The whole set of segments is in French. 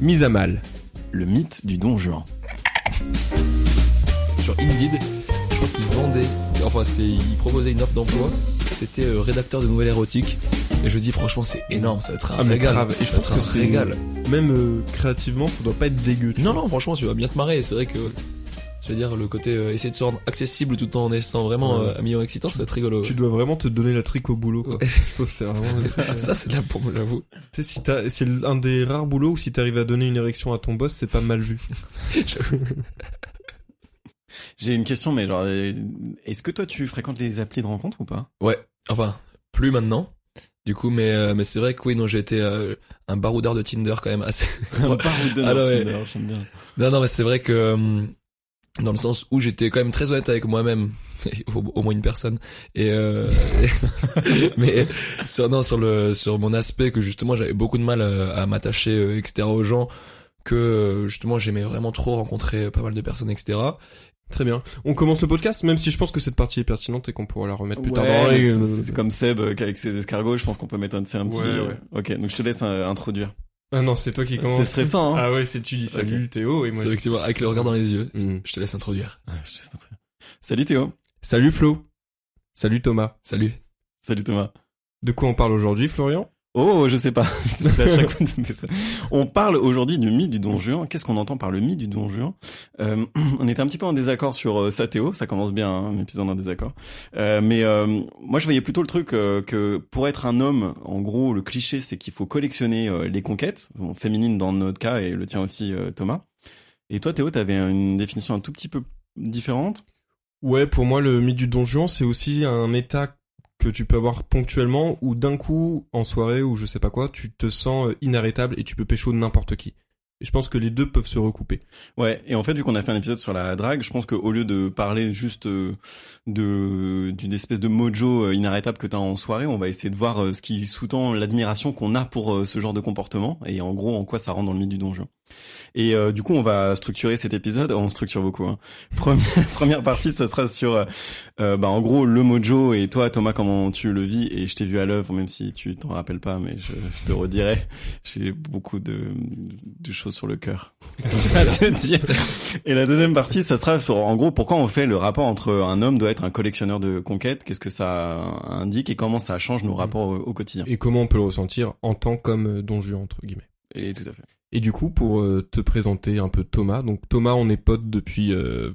Mise à mal. Le mythe du don Juan. sur Indeed, je crois qu'ils vendaient, enfin c'était, ils proposaient une offre d'emploi, c'était euh, rédacteur de nouvelles érotiques, et je me dis franchement c'est énorme, ça va être un Ah, régal, grave. Et je pense que un c'est régal. Même euh, créativement, ça doit pas être dégueu. Non vois. non franchement tu vas bien te marrer, c'est vrai que, je veux dire le côté euh, essayer de se rendre accessible tout en étant vraiment Ouais. euh, un million excitant, ça va être rigolo. Tu dois vraiment te donner la trique au boulot. Quoi. Ouais. Ça, c'est vraiment. ça c'est de la bombe j'avoue. Tu sais, si t'as- c'est un des rares boulots où si t'arrives à donner une érection à ton boss, c'est pas mal vu. J'ai une question, mais genre, euh, est-ce que toi tu fréquentes les applis de rencontre ou pas? Ouais, enfin plus maintenant. Du coup, mais euh, mais c'est vrai que oui, non, j'ai été euh, un baroudeur de Tinder quand même assez. Un baroud de Ah, ouais. Tinder, j'aime bien. Non, non, mais c'est vrai que euh, dans le sens où j'étais quand même très honnête avec moi-même, au, au moins une personne, et euh, mais sur non sur le sur mon aspect que justement j'avais beaucoup de mal à, à m'attacher euh, etc aux gens, que euh, justement j'aimais vraiment trop rencontrer pas mal de personnes etc. Très bien. On commence le podcast, même si je pense que cette partie est pertinente et qu'on pourra la remettre plus tard Ouais, c'est- comme Seb euh, avec ses escargots, je pense qu'on peut mettre un, un petit. Ouais, euh, ouais. Ok, donc je te laisse euh, introduire. Ah non, c'est toi qui commence. C'est stressant, hein Ah ouais, c'est tu dis salut Théo et moi. C'est je- avec le regard dans les yeux. Mm. Je te laisse introduire. Ouais, je te laisse introduire. Salut Théo. Salut Flo. Salut Thomas. Salut. Salut Thomas. De quoi on parle aujourd'hui, Florian? Oh, je sais pas. On parle aujourd'hui du mythe du Don Juan. Qu'est-ce qu'on entend par le mythe du Don Juan euh, On était un petit peu en désaccord sur euh, ça, Théo. Ça commence bien, hein, un épisode en désaccord. Euh, mais euh, moi, je voyais plutôt le truc euh, que pour être un homme, en gros, le cliché, c'est qu'il faut collectionner euh, les conquêtes, bon, féminines dans notre cas et le tien aussi, Thomas. Et toi, Théo, t'avais une définition un tout petit peu différente? Ouais, pour moi, le mythe du donjon, c'est aussi un état que tu peux avoir ponctuellement où d'un coup, en soirée ou je sais pas quoi, tu te sens euh, inarrêtable et tu peux pécho n'importe qui. Et je pense que les deux peuvent se recouper. Ouais, et en fait, vu qu'on a fait un épisode sur la drague, je pense qu'au lieu de parler juste euh, de d'une espèce de mojo euh, inarrêtable que t'as en soirée, on va essayer de voir ce qui sous-tend l'admiration qu'on a pour ce genre de comportement et en gros en quoi ça rentre dans le mythe du donjon. Et euh, du coup, on va structurer cet épisode. On structure beaucoup. Hein. Première, première partie, ça sera sur, euh, euh, bah, en gros, le mojo et toi, Thomas, comment tu le vis? Et je t'ai vu à l'œuvre, même si tu t'en rappelles pas, mais je, je te redirai. J'ai beaucoup de, de choses sur le cœur à te dire. Et la deuxième partie, ça sera sur, en gros, pourquoi on fait le rapport entre un homme doit être un collectionneur de conquêtes, qu'est-ce que ça indique et comment ça change nos rapports au, au quotidien. Et comment on peut le ressentir en tant qu'homme euh, don Juan, entre guillemets. Et tout à fait. Et du coup, pour euh, te présenter un peu Thomas, donc Thomas, on est potes depuis euh,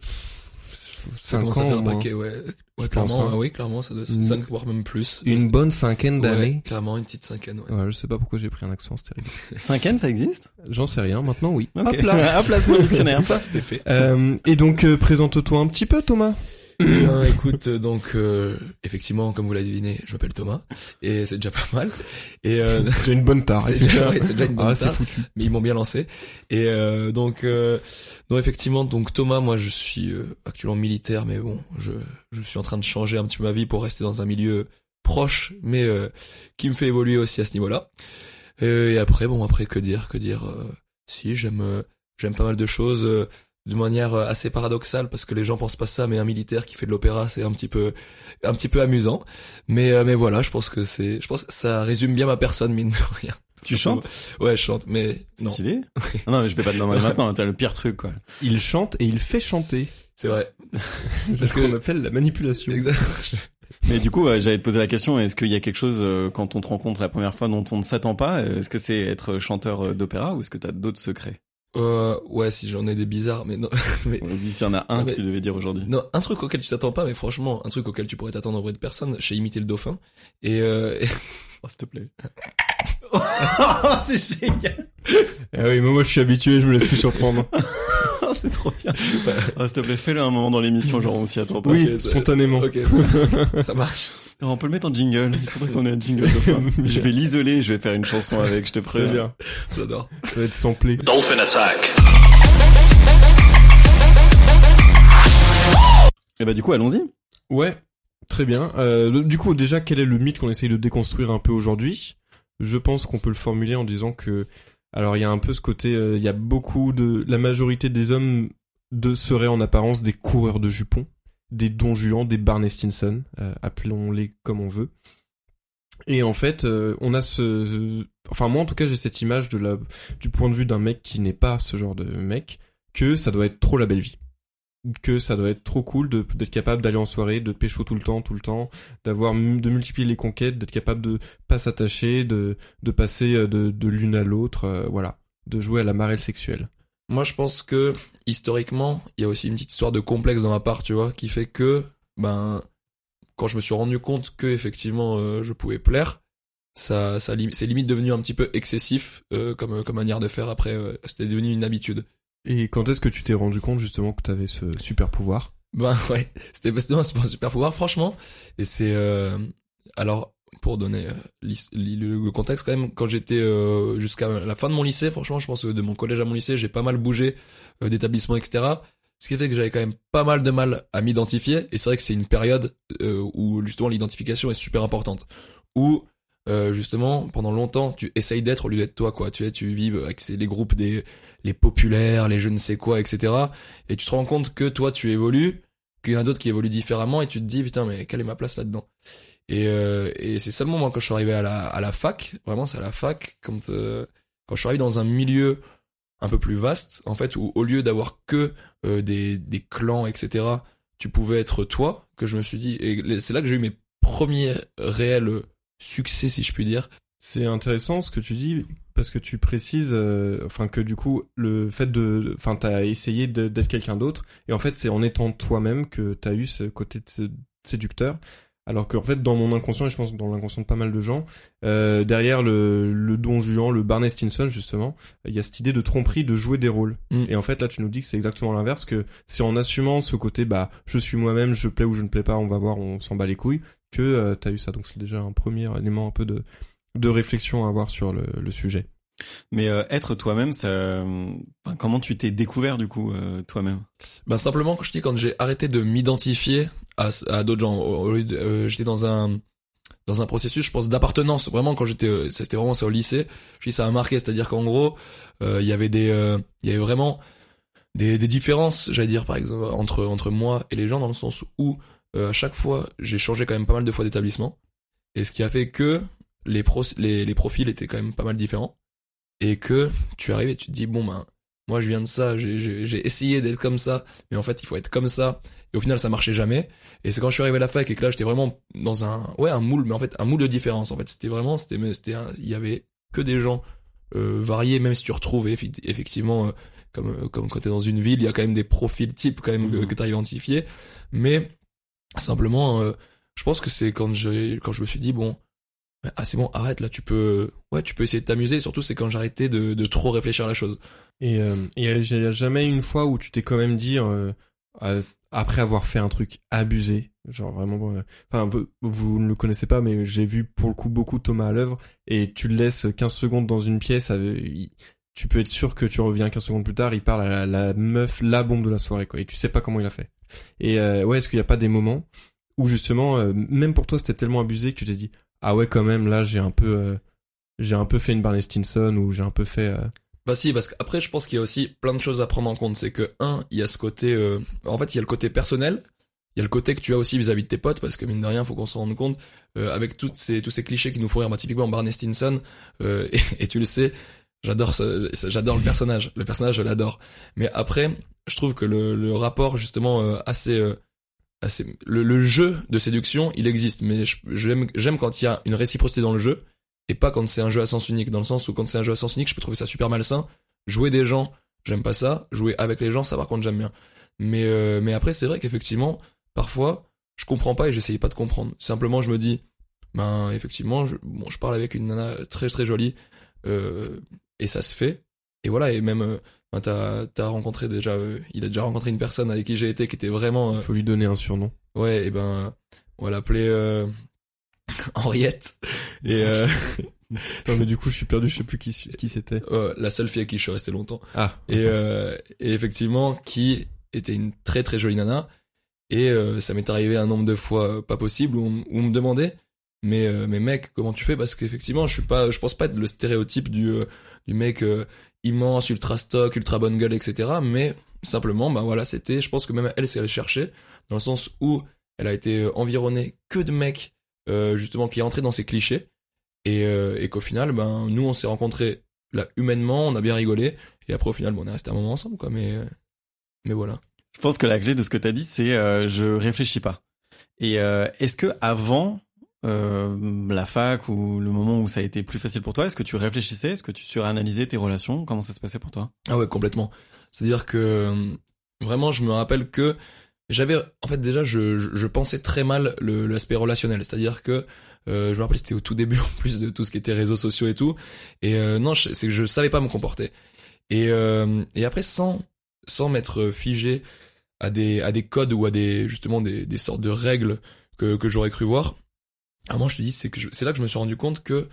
Ça 5 commence à ans faire au un paquet, ouais. Ouais, clairement, hein. ah oui, clairement, ça doit être Une- 5 voire même plus. Une bonne cinquaine Ouais, d'années. clairement, une petite cinquaine, ouais. Ouais, je sais pas pourquoi j'ai pris un accent, c'est terrible. Cinquaine, ça existe? J'en sais rien, maintenant oui. Ok. Hop là Hop là, c'est mon dictionnaire. Ça, c'est fait. Euh, Et donc, euh, présente-toi un petit peu, Thomas. Eh bien, écoute, euh, donc, euh, effectivement, comme vous l'avez deviné, je m'appelle Thomas, et c'est déjà pas mal. Et euh, J'ai une bonne tare. c'est déjà, ouais, c'est déjà une bonne Ah, c'est tare, foutu. mais ils m'ont bien lancé. Et euh, donc, euh, non, effectivement, donc Thomas, moi, je suis euh, actuellement militaire, mais bon, je, je suis en train de changer un petit peu ma vie pour rester dans un milieu proche, mais euh, qui me fait évoluer aussi à ce niveau-là. Euh, Et après, bon, après, que dire, que dire euh, Si, j'aime, euh, j'aime pas mal de choses. De manière euh, assez paradoxale parce que les gens pensent pas ça mais un militaire qui fait de l'opéra c'est un petit peu un petit peu amusant mais euh, mais voilà je pense que c'est je pense que ça résume bien ma personne mine de rien Tu chantes? Ouais je chante mais non Stylé? Ah non, mais je vais pas te demander maintenant, t'as le pire truc, quoi. Il chante et il fait chanter. c'est vrai C'est ce que- qu'on appelle la manipulation. exact Mais du coup, j'allais te poser la question, est-ce qu'il y a quelque chose, euh, quand on te rencontre la première fois, dont on ne s'attend pas Est-ce que c'est être chanteur d'opéra ou est-ce que t'as d'autres secrets? Euh, ouais si j'en ai des bizarres mais non mais Vas-y, s'il y en a un Ah, que mais- tu devais dire aujourd'hui. non un truc auquel tu t'attends pas mais franchement un truc auquel tu pourrais t'attendre auprès de personne j'ai imité le dauphin et, euh, Oh, s'il te plaît. c'est génial Ah oui, mais moi je suis habitué, je me laisse plus surprendre. c'est trop bien. Ah, S'il te plaît, fais-le un moment dans l'émission, genre on s'y attend pas. Oui, spontanément. Ok, ça marche. On peut le mettre en jingle. Il faudrait qu'on ait un jingle de fin. Je vais l'isoler, je vais faire une chanson avec, je te C'est préviens. bien. J'adore. Ça va être samplé. Dolphin attack. Et bah, du coup, allons-y. Ouais, très bien. Euh, du coup, déjà, quel est le mythe qu'on essaye de déconstruire un peu aujourd'hui? Je pense qu'on peut le formuler en disant que, alors, il y a un peu ce côté, euh, il y a beaucoup de, la majorité des hommes de seraient en apparence des coureurs de jupons, des Don Juan, des Barney Stinson, euh, appelons-les comme on veut. Et en fait, euh, on a ce, enfin moi en tout cas, j'ai cette image de la, du point de vue d'un mec qui n'est pas ce genre de mec, que ça doit être trop la belle vie que ça doit être trop cool d'être capable d'aller en soirée, de pécho tout le temps, tout le temps, d'avoir de multiplier les conquêtes, d'être capable de pas s'attacher, de de passer euh, de de l'une à l'autre, euh, voilà, de jouer à la marelle sexuelle. Moi, je pense que historiquement, il y a aussi une petite histoire de complexe dans ma part, tu vois, qui fait que, ben, quand je me suis rendu compte que effectivement euh, je pouvais plaire, ça, ça c'est limite devenu un petit peu excessif euh, comme comme manière de faire. Après, euh, c'était devenu une habitude. Et quand est-ce que tu t'es rendu compte justement que t'avais ce super pouvoir? Ben ouais, c'était c'était un super pouvoir franchement. Et c'est euh, alors pour donner euh, le contexte quand même, quand j'étais euh, jusqu'à la fin de mon lycée, franchement, je pense que de mon collège à mon lycée, j'ai pas mal bougé euh, d'établissement, etc. Ce qui fait que j'avais quand même pas mal de mal à m'identifier. Et c'est vrai que c'est une période euh, où justement l'identification est super importante. Où euh, justement pendant longtemps tu essayes d'être au lieu d'être toi quoi. Tu tu vis avec les groupes des les populaires, les je ne sais quoi, etc. Et tu te rends compte que toi tu évolues, qu'il y en a d'autres qui évoluent différemment et tu te dis putain mais quelle est ma place là-dedans? Et, euh, et c'est seulement moi quand je suis arrivé à la, à la fac, vraiment c'est à la fac quand euh, quand je suis arrivé dans un milieu un peu plus vaste en fait où au lieu d'avoir que euh, des des clans etc. Tu pouvais être toi que je me suis dit et c'est là que j'ai eu mes premiers réels succès si je puis dire. C'est intéressant ce que tu dis parce que tu précises, euh, enfin que du coup le fait de, enfin t'as essayé d'être quelqu'un d'autre et en fait c'est en étant toi-même que t'as eu ce côté de sé- séducteur. Alors qu'en fait dans mon inconscient et je pense dans l'inconscient de pas mal de gens, euh, derrière le, le Don Juan, le Barney Stinson justement, il y a cette idée de tromperie de jouer des rôles. Mm. Et en fait là tu nous dis que c'est exactement l'inverse, que c'est en assumant ce côté bah je suis moi-même, je plais ou je ne plais pas, on va voir, on s'en bat les couilles, que euh, t'as eu ça. Donc c'est déjà un premier élément un peu de de réflexion à avoir sur le, le sujet. Mais euh, être toi-même, ça, comment tu t'es découvert du coup euh, toi-même? Ben simplement que je dis quand j'ai arrêté de m'identifier à, à d'autres gens, euh, j'étais dans un dans un processus, je pense, d'appartenance. Vraiment, quand j'étais, euh, c'était vraiment ça au lycée. Je dis ça a marqué, c'est-à-dire qu'en gros, euh, il y avait des, il y avait vraiment des, des différences, j'allais dire par exemple entre entre moi et les gens dans le sens où à chaque fois j'ai changé quand même pas mal de fois d'établissement et ce qui a fait que les pros, les les profils étaient quand même pas mal différents et que tu arrives et tu te dis bon ben moi je viens de ça, j'ai essayé d'être comme ça, mais en fait il faut être comme ça. Et au final ça marchait jamais. Et c'est quand je suis arrivé à la fac et que là j'étais vraiment dans un ouais un moule, mais en fait un moule de différence. En fait c'était vraiment c'était c'était un- il y avait que des gens euh, variés, même si tu retrouves effi- effectivement euh, comme euh, comme quand t'es dans une ville, il y a quand même des profils types quand même que, Mhm. que t'as identifié. Mais simplement, euh, je pense que c'est quand j'ai quand je me suis dit bon ah c'est bon arrête là tu peux ouais tu peux essayer de t'amuser. Surtout c'est quand j'arrêtais de de trop réfléchir à la chose. Et euh, il y a jamais une fois où tu t'es quand même dit euh, euh, après avoir fait un truc abusé, genre vraiment. euh, Enfin, vous, ne le connaissez pas, mais j'ai vu pour le coup beaucoup Thomas à l'œuvre. Et tu le laisses 15 secondes dans une pièce, tu peux être sûr que tu reviens 15 secondes plus tard, il parle à la, meuf, la bombe de la soirée, quoi. Et tu sais pas comment il a fait. Et euh, ouais, est-ce qu'il y a pas des moments où justement, euh, même pour toi, c'était tellement abusé que tu t'es dit ah ouais, quand même, là, j'ai un peu, euh, j'ai un peu fait une Barney Stinson ou j'ai un peu fait. euh, Bah si, parce qu'après je pense qu'il y a aussi plein de choses à prendre en compte. C'est que un, il y a ce côté, euh, en fait il y a le côté personnel, il y a le côté que tu as aussi vis-à-vis de tes potes, parce que mine de rien, faut qu'on se rende compte euh, avec toutes ces tous ces clichés qui nous font rire. Bah, typiquement Barney Stinson, euh, et, et tu le sais, j'adore j'adore le personnage, le personnage je l'adore. Mais après, je trouve que le, le rapport justement euh, assez le, le jeu de séduction, il existe, mais j'aime quand il y a une réciprocité dans le jeu et pas quand c'est un jeu à sens unique dans le sens où quand c'est un jeu à sens unique je peux trouver ça super malsain. Jouer des gens j'aime pas ça. Jouer avec les gens ça par contre j'aime bien. Mais euh, mais après c'est vrai qu'effectivement parfois je comprends pas et j'essaye pas de comprendre. Simplement je me dis ben effectivement je, je parle avec une nana très très jolie euh, et ça se fait et voilà et même ben, t'as t'as rencontré déjà euh, il a déjà rencontré une personne avec qui j'ai été qui était vraiment euh, Faut lui donner un surnom. ouais et ben on va l'appeler euh, Henriette et euh, Non mais du coup je suis perdu, je sais plus qui, qui c'était. euh, la seule fille avec qui je suis resté longtemps Ah. et, euh, et effectivement qui était une très très jolie nana et euh, ça m'est arrivé un nombre de fois pas possible où on, où on me demandait mais euh, mais mec comment tu fais? Parce qu'effectivement je suis pas je pense pas être le stéréotype du euh, du mec euh, immense ultra stock ultra bonne gueule etc mais simplement bah voilà c'était je pense que même elle s'est allée chercher dans le sens où elle a été euh, environnée que de mecs euh, justement qui rentraient dans ces clichés. Et, euh, et qu'au final ben nous on s'est rencontrés là humainement on a bien rigolé. Et après au final bon, on est resté un moment ensemble quoi mais euh, mais voilà. Je pense que la clé de ce que t'as dit, c'est euh, je réfléchis pas. Et euh, est-ce que avant euh, la fac ou le moment où ça a été plus facile pour toi, est-ce que tu réfléchissais, est-ce que tu suranalysais tes relations? Comment ça se passait pour toi? Ah ouais, complètement. C'est-à-dire que euh, vraiment, je me rappelle que j'avais, en fait, déjà, je, je, je pensais très mal l'aspect relationnel. C'est-à-dire que euh, je me rappelle, c'était au tout début en plus de tout ce qui était réseaux sociaux et tout. Et euh, non, c'est que je savais pas me comporter. Et euh, et après, sans sans m'être figé à des à des codes ou à des justement des des sortes de règles que que j'aurais cru voir. À moi, je te dis, c'est que c'est là que je me suis rendu compte que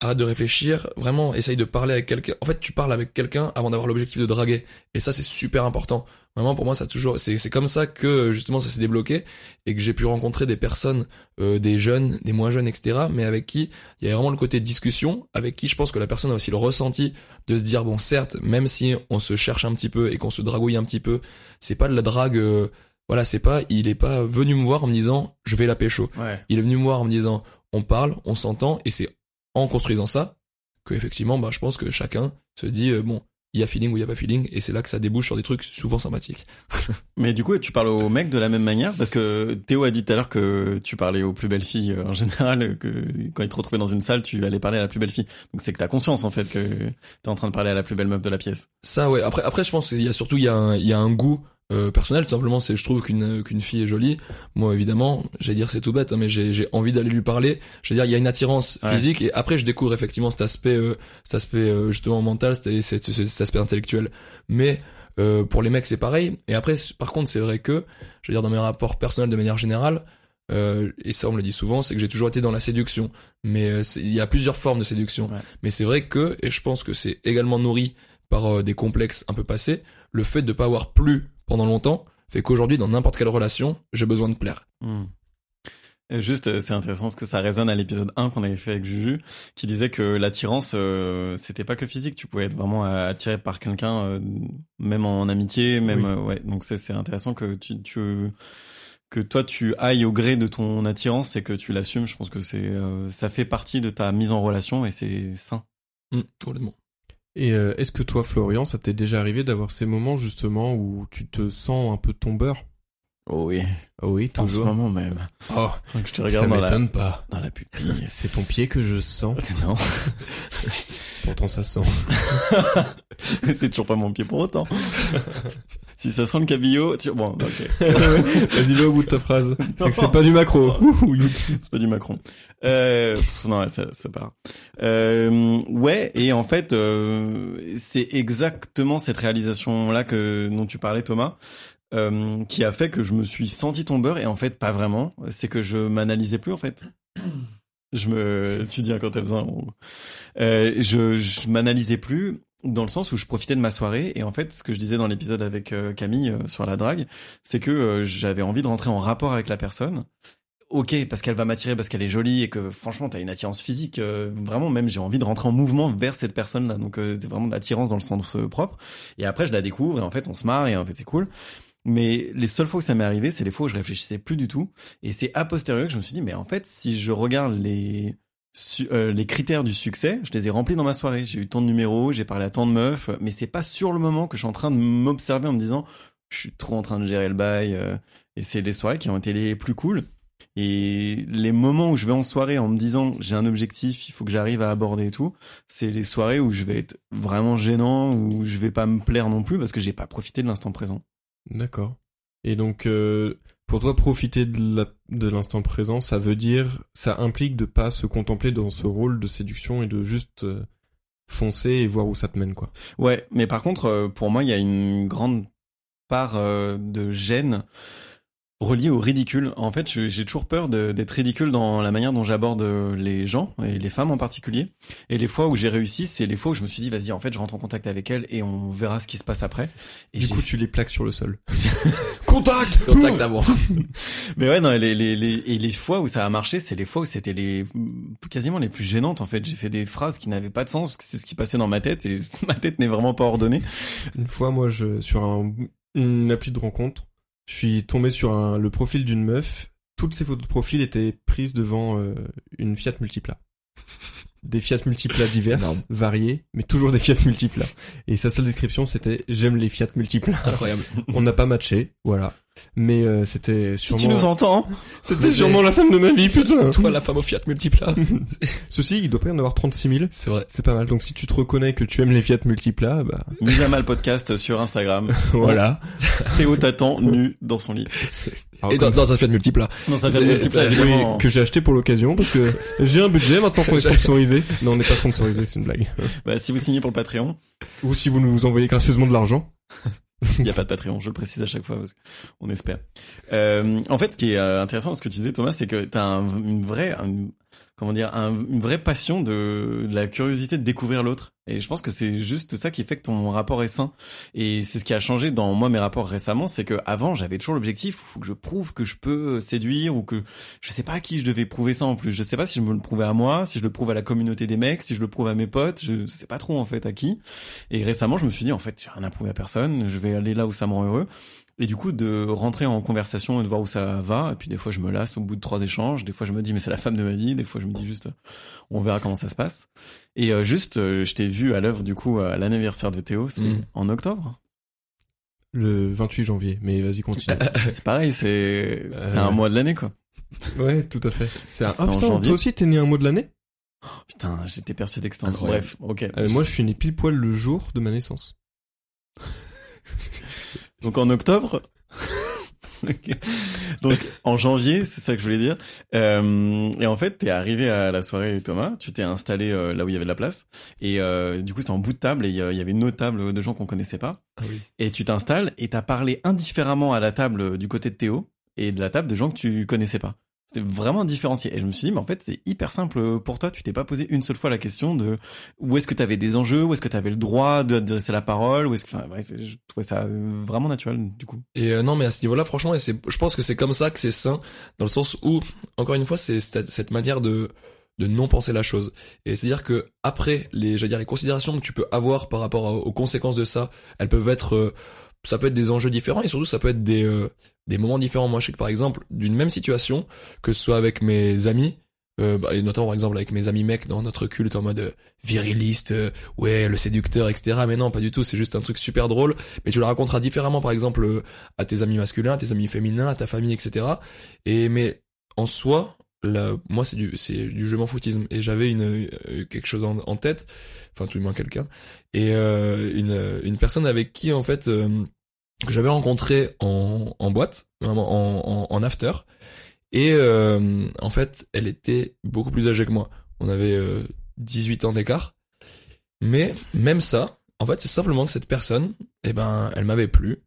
arrête de réfléchir, vraiment essaye de parler avec quelqu'un. En fait, tu parles avec quelqu'un avant d'avoir l'objectif de draguer. Et ça, c'est super important. Vraiment, pour moi, ça a toujours, c'est, c'est comme ça que, justement, ça s'est débloqué et que j'ai pu rencontrer des personnes, euh, des jeunes, des moins jeunes, etc., mais avec qui il y avait vraiment le côté discussion, avec qui je pense que la personne a aussi le ressenti de se dire, bon, certes, même si on se cherche un petit peu et qu'on se dragouille un petit peu, c'est pas de la drague, euh, voilà, c'est pas, il est pas venu me voir en me disant, je vais la pécho. Ouais. Il est venu me voir en me disant on parle, on s'entend et c'est en construisant ça que effectivement bah je pense que chacun se dit euh, bon il y a feeling ou il y a pas feeling et c'est là que ça débouche sur des trucs souvent sympathiques. Mais du coup, tu parles aux mecs de la même manière? Parce que Théo a dit tout à l'heure que tu parlais aux plus belles filles euh, en général, euh, que quand il te retrouvait dans une salle, tu allais parler à la plus belle fille. Donc c'est que t'as conscience en fait que t'es en train de parler à la plus belle meuf de la pièce. Ça ouais après après je pense qu'il y a surtout il y a un, il y a un goût euh, personnel tout simplement c'est je trouve qu'une qu'une fille est jolie. Moi évidemment j'allais dire c'est tout bête hein, mais j'ai j'ai envie d'aller lui parler. Je veux dire il y a une attirance Ouais. physique et après je découvre effectivement cet aspect euh, cet aspect euh, justement mental cet, cet, aspect intellectuel. Mais euh, pour les mecs c'est pareil. Et après par contre c'est vrai que je veux dire dans mes rapports personnels de manière générale euh, et ça on me le dit souvent c'est que j'ai toujours été dans la séduction. Mais euh, il y a plusieurs formes de séduction. Ouais. mais c'est vrai que et je pense que c'est également nourri par euh, des complexes un peu passés le fait de pas avoir plu pendant longtemps fait qu'aujourd'hui dans n'importe quelle relation j'ai besoin de plaire Hmm. Et Juste, euh, c'est intéressant parce que ça résonne à l'épisode 1 qu'on avait fait avec Juju, qui disait que l'attirance, euh, c'était pas que physique, tu pouvais être vraiment euh, attiré par quelqu'un, euh, même en amitié, même, Oui. euh, ouais. Donc c'est c'est intéressant que tu, tu, que toi tu ailles au gré de ton attirance et que tu l'assumes. Je pense que c'est, ça fait partie de ta mise en relation et c'est sain. Hum, complètement Et euh, est-ce que toi, Florian, ça t'est déjà arrivé d'avoir ces moments justement où tu te sens un peu tombeur? Oh oui, Ah oui, en ce toujours. moment même. Oh, Quand je te ça regarde la, m'étonne pas. dans la pupille. C'est ton pied que je sens. Non, Pourtant, ça sent. c'est toujours pas mon pied pour autant. si ça sent le cabillaud, tu... bon, ok. Vas-y, le au bout de ta phrase. C'est que c'est pas du macro. C'est pas du Macron. Euh, pff, non, ça, ça part. Euh, ouais, et en fait, euh, c'est exactement cette réalisation-là que dont tu parlais, Thomas, euh, qui a fait que je me suis senti tombeur et en fait pas vraiment. C'est que je m'analysais plus en fait. Je me, tu dis quand t'as besoin. Euh, je, je m'analysais plus dans le sens où je profitais de ma soirée et en fait ce que je disais dans l'épisode avec euh, Camille euh, sur la drague, c'est que j'avais envie de rentrer en rapport avec la personne ok parce qu'elle va m'attirer parce qu'elle est jolie et que franchement t'as une attirance physique vraiment même j'ai envie de rentrer en mouvement vers cette personne là donc c'est vraiment de l'attirance dans le sens propre et après je la découvre et en fait on se marre et en fait c'est cool mais les seules fois où ça m'est arrivé c'est les fois où je réfléchissais plus du tout et c'est a posteriori que je me suis dit mais en fait si je regarde euh, les critères du succès, je les ai remplis dans ma soirée. J'ai eu tant de numéros, j'ai parlé à tant de meufs, mais c'est pas sur le moment que je suis en train de m'observer en me disant je suis trop en train de gérer le bail. euh, et c'est les soirées qui ont été les plus cool. Et les moments où je vais en soirée en me disant j'ai un objectif, il faut que j'arrive à aborder et tout, c'est les soirées où je vais être vraiment gênant, où je vais pas me plaire non plus parce que j'ai pas profité de l'instant présent. D'accord. Et donc, euh, pour toi, profiter de l'instant présent, ça veut dire, ça implique de pas se contempler dans ce rôle de séduction et de juste euh, foncer et voir où ça te mène quoi. Ouais, mais par contre, euh, pour moi, il y a une grande part de gêne reliée au ridicule. En fait, j'ai toujours peur d'être ridicule dans la manière dont j'aborde euh, les gens et les femmes en particulier. Et les fois où j'ai réussi, c'est les fois où je me suis dit, vas-y, en fait, je rentre en contact avec elle et on verra ce qui se passe après. Et du j'ai coup, tu les plaques sur le sol. Contact. Contact avant. Mais ouais, non, les, les, les, et les fois où ça a marché, c'est les fois où c'était les, quasiment les plus gênantes, en fait. J'ai fait des phrases qui n'avaient pas de sens, parce que c'est ce qui passait dans ma tête, et ma tête n'est vraiment pas ordonnée. Une fois, moi, je sur un, une appli de rencontre, je suis tombé sur un, le profil d'une meuf. Toutes ses photos de profil étaient prises devant euh, une Fiat Multipla. Des Fiat Multipla diverses, variées, mais toujours des Fiat Multipla. Et sa seule description, c'était j'aime les Fiat Multipla. Incroyable. On n'a pas matché, voilà. Mais euh, c'était Si sûrement, tu nous entends, c'était sûrement la femme de ma vie, putain. Toi, la femme au Fiat Multipla. Ceci, il doit pas y en avoir 36 000. C'est vrai. C'est pas mal. Donc si tu te reconnais que tu aimes les Fiat Multipla, bah Mise à mal podcast sur Instagram. voilà. Théo t'attend nu dans son lit. Alors, Et dans, un Fiat Multipla. Dans famille multiple, c'est- évidemment. que j'ai acheté pour l'occasion parce que j'ai un budget maintenant qu'on est sponsorisé. Non, on n'est pas sponsorisé, c'est une blague. Bah, si vous signez pour le Patreon, Ou si vous nous envoyez gracieusement de l'argent. il n'y a pas de Patreon, je le précise à chaque fois, parce qu'on espère. Euh, en fait, ce qui est euh, intéressant ce que tu disais, Thomas, c'est que t'as un, une vraie, un- comment dire, un- une vraie passion de, la curiosité de découvrir l'autre. Et je pense que c'est juste ça qui fait que ton rapport est sain. Et c'est ce qui a changé dans moi mes rapports récemment, c'est que avant j'avais toujours l'objectif, faut que je prouve que je peux séduire ou que je sais pas à qui je devais prouver ça en plus. Je sais pas si je me le prouvais à moi, si je le prouve à la communauté des mecs, si je le prouve à mes potes, je sais pas trop en fait à qui. Et récemment je me suis dit en fait j'ai rien à prouver à personne, je vais aller là où ça me rend heureux. Et du coup, de rentrer en conversation et de voir où ça va. Et puis des fois, je me lasse au bout de trois échanges. Des fois, je me dis, mais c'est la femme de ma vie. Des fois, je me dis juste, euh, on verra comment ça se passe. Et euh, juste, euh, je t'ai vu à l'œuvre du coup à l'anniversaire de Théo. C'était Mm. en octobre? Le 28 janvier. Mais vas-y, continue. c'est pareil, c'est Euh, c'est un mois de l'année quoi. ouais, tout à fait. C'est un... Ah putain, janvier. toi aussi t'es né un mois de l'année? Putain, j'étais persuadé que c'était un. Bref, ok. Euh, Moi, je suis né pile poil le jour de ma naissance. Donc en octobre. Donc en janvier, c'est ça que je voulais dire. Euh, et en fait, t'es arrivé à la soirée Thomas, tu t'es installé euh, là où il y avait de la place, et euh, du coup c'était en bout de table et il y a- il y avait une autre table de gens qu'on connaissait pas. Ah oui. Et tu t'installes et t'as parlé indifféremment à la table du côté de Théo et de la table de gens que tu connaissais pas. C'était vraiment différencié. Et je me suis dit, mais en fait, c'est hyper simple pour toi. Tu t'es pas posé une seule fois la question de où est-ce que tu avais des enjeux, où est-ce que tu avais le droit d'adresser la parole, où est-ce que, enfin, bref, je trouvais ça euh, vraiment naturel, du coup. Et euh, non, mais à ce niveau-là, franchement, et je pense que c'est comme ça que c'est sain, dans le sens où, encore une fois, c'est cette, manière de de non penser la chose. Et c'est-à-dire que après les, dire les considérations que tu peux avoir par rapport aux conséquences de ça, elles peuvent être, euh, ça peut être des enjeux différents et surtout ça peut être des euh, des moments différents. Moi, je sais que par exemple, d'une même situation, que ce soit avec mes amis. Euh, bah, et notamment par exemple avec mes amis mecs dans notre culte en mode euh, viriliste, euh, ouais le séducteur, etc. Mais non, pas du tout. C'est juste un truc super drôle. Mais tu le raconteras différemment, par exemple euh, à tes amis masculins, à tes amis féminins, à ta famille, etc. Et mais en soi, là, moi c'est du c'est du je m'en foutisme. Et j'avais une quelque chose en, en tête, enfin tout du moins quelqu'un, et une une personne avec qui en fait que j'avais rencontré en en boîte, en en, en after. Et euh, en fait, elle était beaucoup plus âgée que moi. On avait euh, 18 ans d'écart. Mais même ça, en fait, c'est simplement que cette personne, eh ben, elle m'avait plu.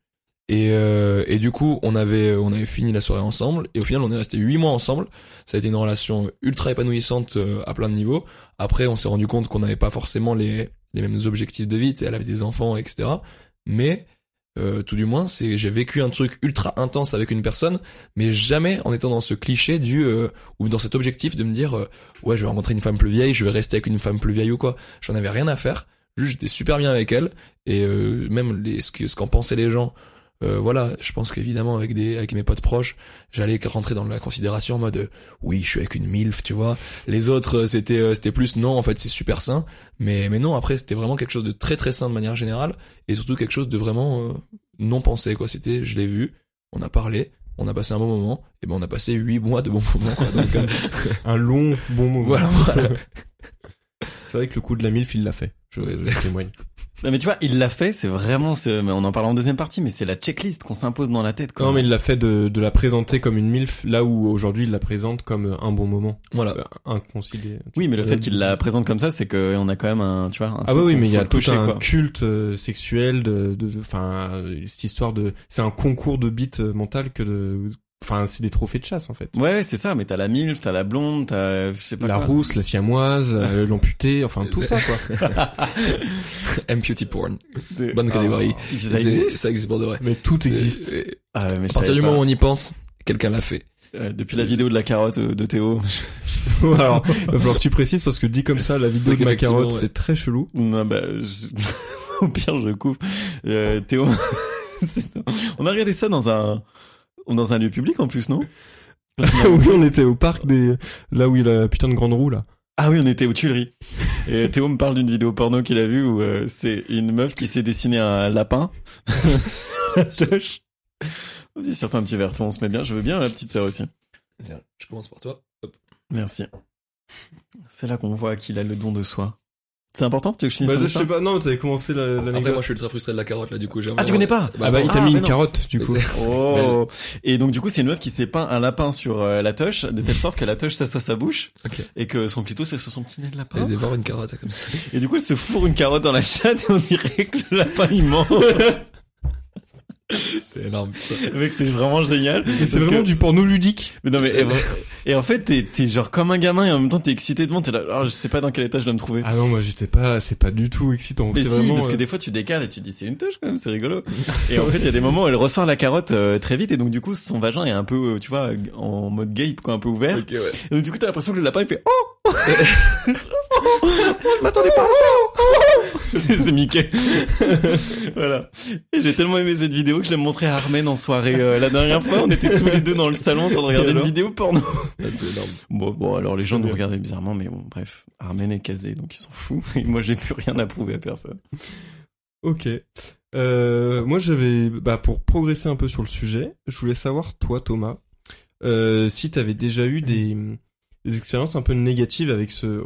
Et, euh, et du coup, on avait, on avait fini la soirée ensemble. Et au final, on est resté huit mois ensemble. Ça a été une relation ultra épanouissante euh, à plein de niveaux. Après, on s'est rendu compte qu'on n'avait pas forcément les, les mêmes objectifs de vie. Elle avait des enfants, etc. Mais euh, tout du moins, c'est j'ai vécu un truc ultra intense avec une personne, mais jamais en étant dans ce cliché du euh, ou dans cet objectif de me dire euh, ouais, je vais rencontrer une femme plus vieille, je vais rester avec une femme plus vieille ou quoi. J'en avais rien à faire. Juste, j'étais super bien avec elle et même les, ce qu'en pensaient les gens. Euh, voilà, je pense qu'évidemment avec des avec mes potes proches, j'allais rentrer dans la considération en mode euh, oui, je suis avec une milf, tu vois. Les autres euh, c'était euh, c'était plus non, en fait, c'est super sain, mais mais non, après c'était vraiment quelque chose de très très sain de manière générale et surtout quelque chose de vraiment euh, non pensé quoi. C'était je l'ai vu, on a parlé, on a passé un bon moment et ben on a passé huit mois de bons moments quoi. Donc Un long, bon moment. voilà, voilà. C'est vrai que le coup de la MILF, il l'a fait. Je, témoigne. Non, mais tu vois, il l'a fait, c'est vraiment, c'est- mais on en parle en deuxième partie, mais c'est la checklist qu'on s'impose dans la tête. Quoi. Non, mais il l'a fait de, de la présenter comme une MILF, là où aujourd'hui il la présente comme un bon moment. Voilà. Euh, Inconcilié. Oui, mais le Euh, fait qu'il la présente comme ça, c'est qu'on a quand même un, tu vois. un Ah oui, oui, mais il y a tout toucher, un quoi. culte euh, sexuel de, de, enfin, cette histoire de, c'est un concours de beats euh, mental que de, enfin, c'est des trophées de chasse en fait. Ouais, c'est ça, mais t'as la milf, t'as la blonde, t'as, je sais pas La quoi. rousse, la siamoise, euh, l'amputée, enfin tout ça quoi. Amputy porn. Bonne catégorie. Ah, ça C'est- existe Ça existe pour de vrai. Mais tout existe. c'est- Ah mais À partir du pas. moment où on y pense, quelqu'un l'a fait. Euh, depuis la vidéo de la carotte euh, de Théo. Alors, il va falloir que tu précises parce que dit comme ça, la vidéo de ma carotte, ouais. c'est très chelou. non, bah, je- au pire, je coupe. Euh, Théo, on a regardé ça dans un, dans un lieu public en plus, non? oui, on était au parc des, là où il y a la putain de grande roue là. Ah oui, on était aux Tuileries. Et Théo me parle d'une vidéo porno qu'il a vue où euh, c'est une meuf qui s'est dessiné un lapin sur la touche. Vas-y, certains un petit verre, toi, on se met bien. Je veux bien la petite sœur aussi. Je commence par toi. Hop. Merci. C'est là qu'on voit qu'il a le don de soi. C'est important Tu veux que je finisse Bah, je sais pas, non, t'avais commencé la, l'anecdote. Après, moi, je suis ultra frustré de la carotte, là, du coup. j'ai Ah, tu connais pas Ah bah, il t'a Ah, mis une carotte, du coup. Oh Et donc du coup c'est une meuf qui s'est peint un lapin sur euh, la touche de telle sorte que la touche ça soit sa bouche Ok. et que son clito c'est son petit nez de lapin. Elle dévore une carotte, comme ça. Et du coup elle se fourre une carotte dans la chatte et on dirait que le lapin il ment. C'est énorme. Mec c'est vraiment génial. C'est vraiment que- du porno ludique. Mais non mais et, en fait t'es t'es genre comme un gamin et en même temps t'es excité de t'es là alors je sais pas dans quel état je dois me trouver. Ah non, moi j'étais pas, c'est pas du tout excitant. mais si, vraiment. parce que euh, des fois tu décales et tu te dis c'est une touche quand même, c'est rigolo. Et en fait il y a des moments où elle ressort la carotte euh, très vite et donc du coup son vagin est un peu, euh, tu vois, en mode gape quoi, un peu ouvert. Ok, ouais. Et donc, du coup, t'as l'impression que le lapin, il fait Oh Oh Je m'attendais pas à ça C'est Mickey. voilà. J'ai tellement aimé cette vidéo que je l'ai montré à Armen en soirée. euh, la dernière fois, on était tous les deux dans le salon en train de regarder une vidéo porno. Ouais, C'est énorme. Bon, bon, alors les gens nous regardaient bizarrement, mais bon, bref. Armen est casé, donc ils s'en foutent. Et moi, j'ai plus rien à prouver à personne. Ok. Euh, moi, j'avais, bah, pour progresser un peu sur le sujet, je voulais savoir, toi, Thomas, euh, si t'avais déjà eu des, des expériences un peu négatives avec ce,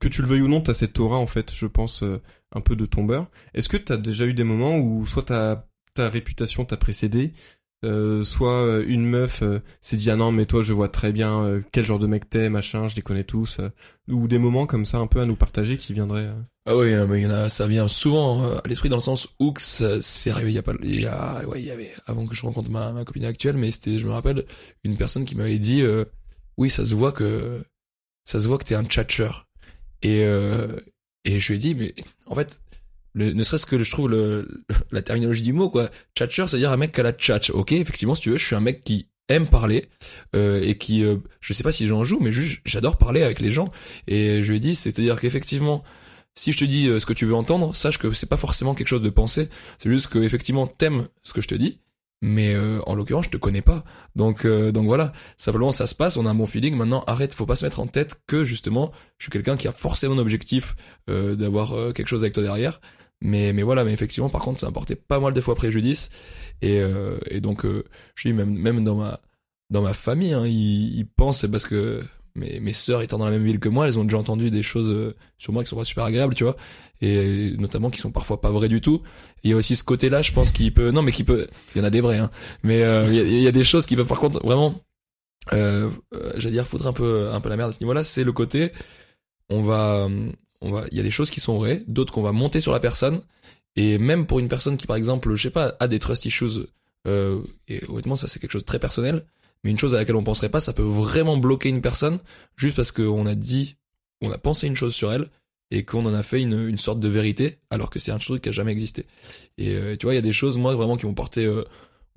que tu le veuilles ou non, t'as cette aura, en fait, je pense, euh, un peu de tombeur. Est-ce que t'as déjà eu des moments où soit ta, ta réputation t'a précédé, euh, soit euh, une meuf euh, s'est dit ah non mais toi je vois très bien euh, quel genre de mec t'es machin je les connais tous euh, ou des moments comme ça un peu à nous partager qui viendraient euh, Ah oui, mais il y en a, ça vient souvent euh, à l'esprit dans le sens ça- c'est arrivé il y a pas, il y a, ouais, il y avait, avant que je rencontre ma, ma copine actuelle, mais c'était, je me rappelle, une personne qui m'avait dit, oui, ça se voit que, ça se voit que t'es un tchatcheur. Et, et je lui ai dit, mais, en fait, le, ne serait-ce que je trouve le, la terminologie du mot, quoi. Tchatcheur, c'est-à-dire un mec qui a la tchatch. Ok, effectivement, si tu veux, je suis un mec qui aime parler euh, et qui euh, je sais pas si j'en joue mais juste j'adore parler avec les gens et je lui ai dit c'est-à-dire qu'effectivement si je te dis euh, ce que tu veux entendre, sache que c'est pas forcément quelque chose de pensé. C'est juste que effectivement t'aimes ce que je te dis, mais euh, en l'occurrence je te connais pas. Donc euh, donc voilà, simplement ça se passe, on a un bon feeling. Maintenant arrête, faut pas se mettre en tête que justement je suis quelqu'un qui a forcément un objectif d'avoir quelque chose avec toi derrière. Mais mais voilà, mais effectivement par contre ça m'a porté pas mal de fois préjudice et euh, et donc euh, je dis même même dans ma dans ma famille, hein, ils, ils pensent parce que mes, mes sœurs étant dans la même ville que moi, elles ont déjà entendu des choses euh, sur moi qui sont pas super agréables, tu vois, et notamment qui sont parfois pas vraies du tout. Il y a aussi ce côté-là, je pense, qui peut, non, mais qui peut, il y en a des vrais, hein, mais euh, il y, a, il y a des choses qui peuvent par contre vraiment, euh, euh, j'allais dire foutre un peu, un peu la merde à ce niveau-là. C'est le côté, on va, on va, il y a des choses qui sont vraies, d'autres qu'on va monter sur la personne, et même pour une personne qui, par exemple, je sais pas, a des trust issues, euh, et honnêtement, ça c'est quelque chose de très personnel mais une chose à laquelle on penserait pas, ça peut vraiment bloquer une personne juste parce qu'on a dit, on a pensé une chose sur elle et qu'on en a fait une, une sorte de vérité alors que c'est un truc qui a jamais existé. Et euh, tu vois, il y a des choses moi vraiment qui m'ont porté, euh,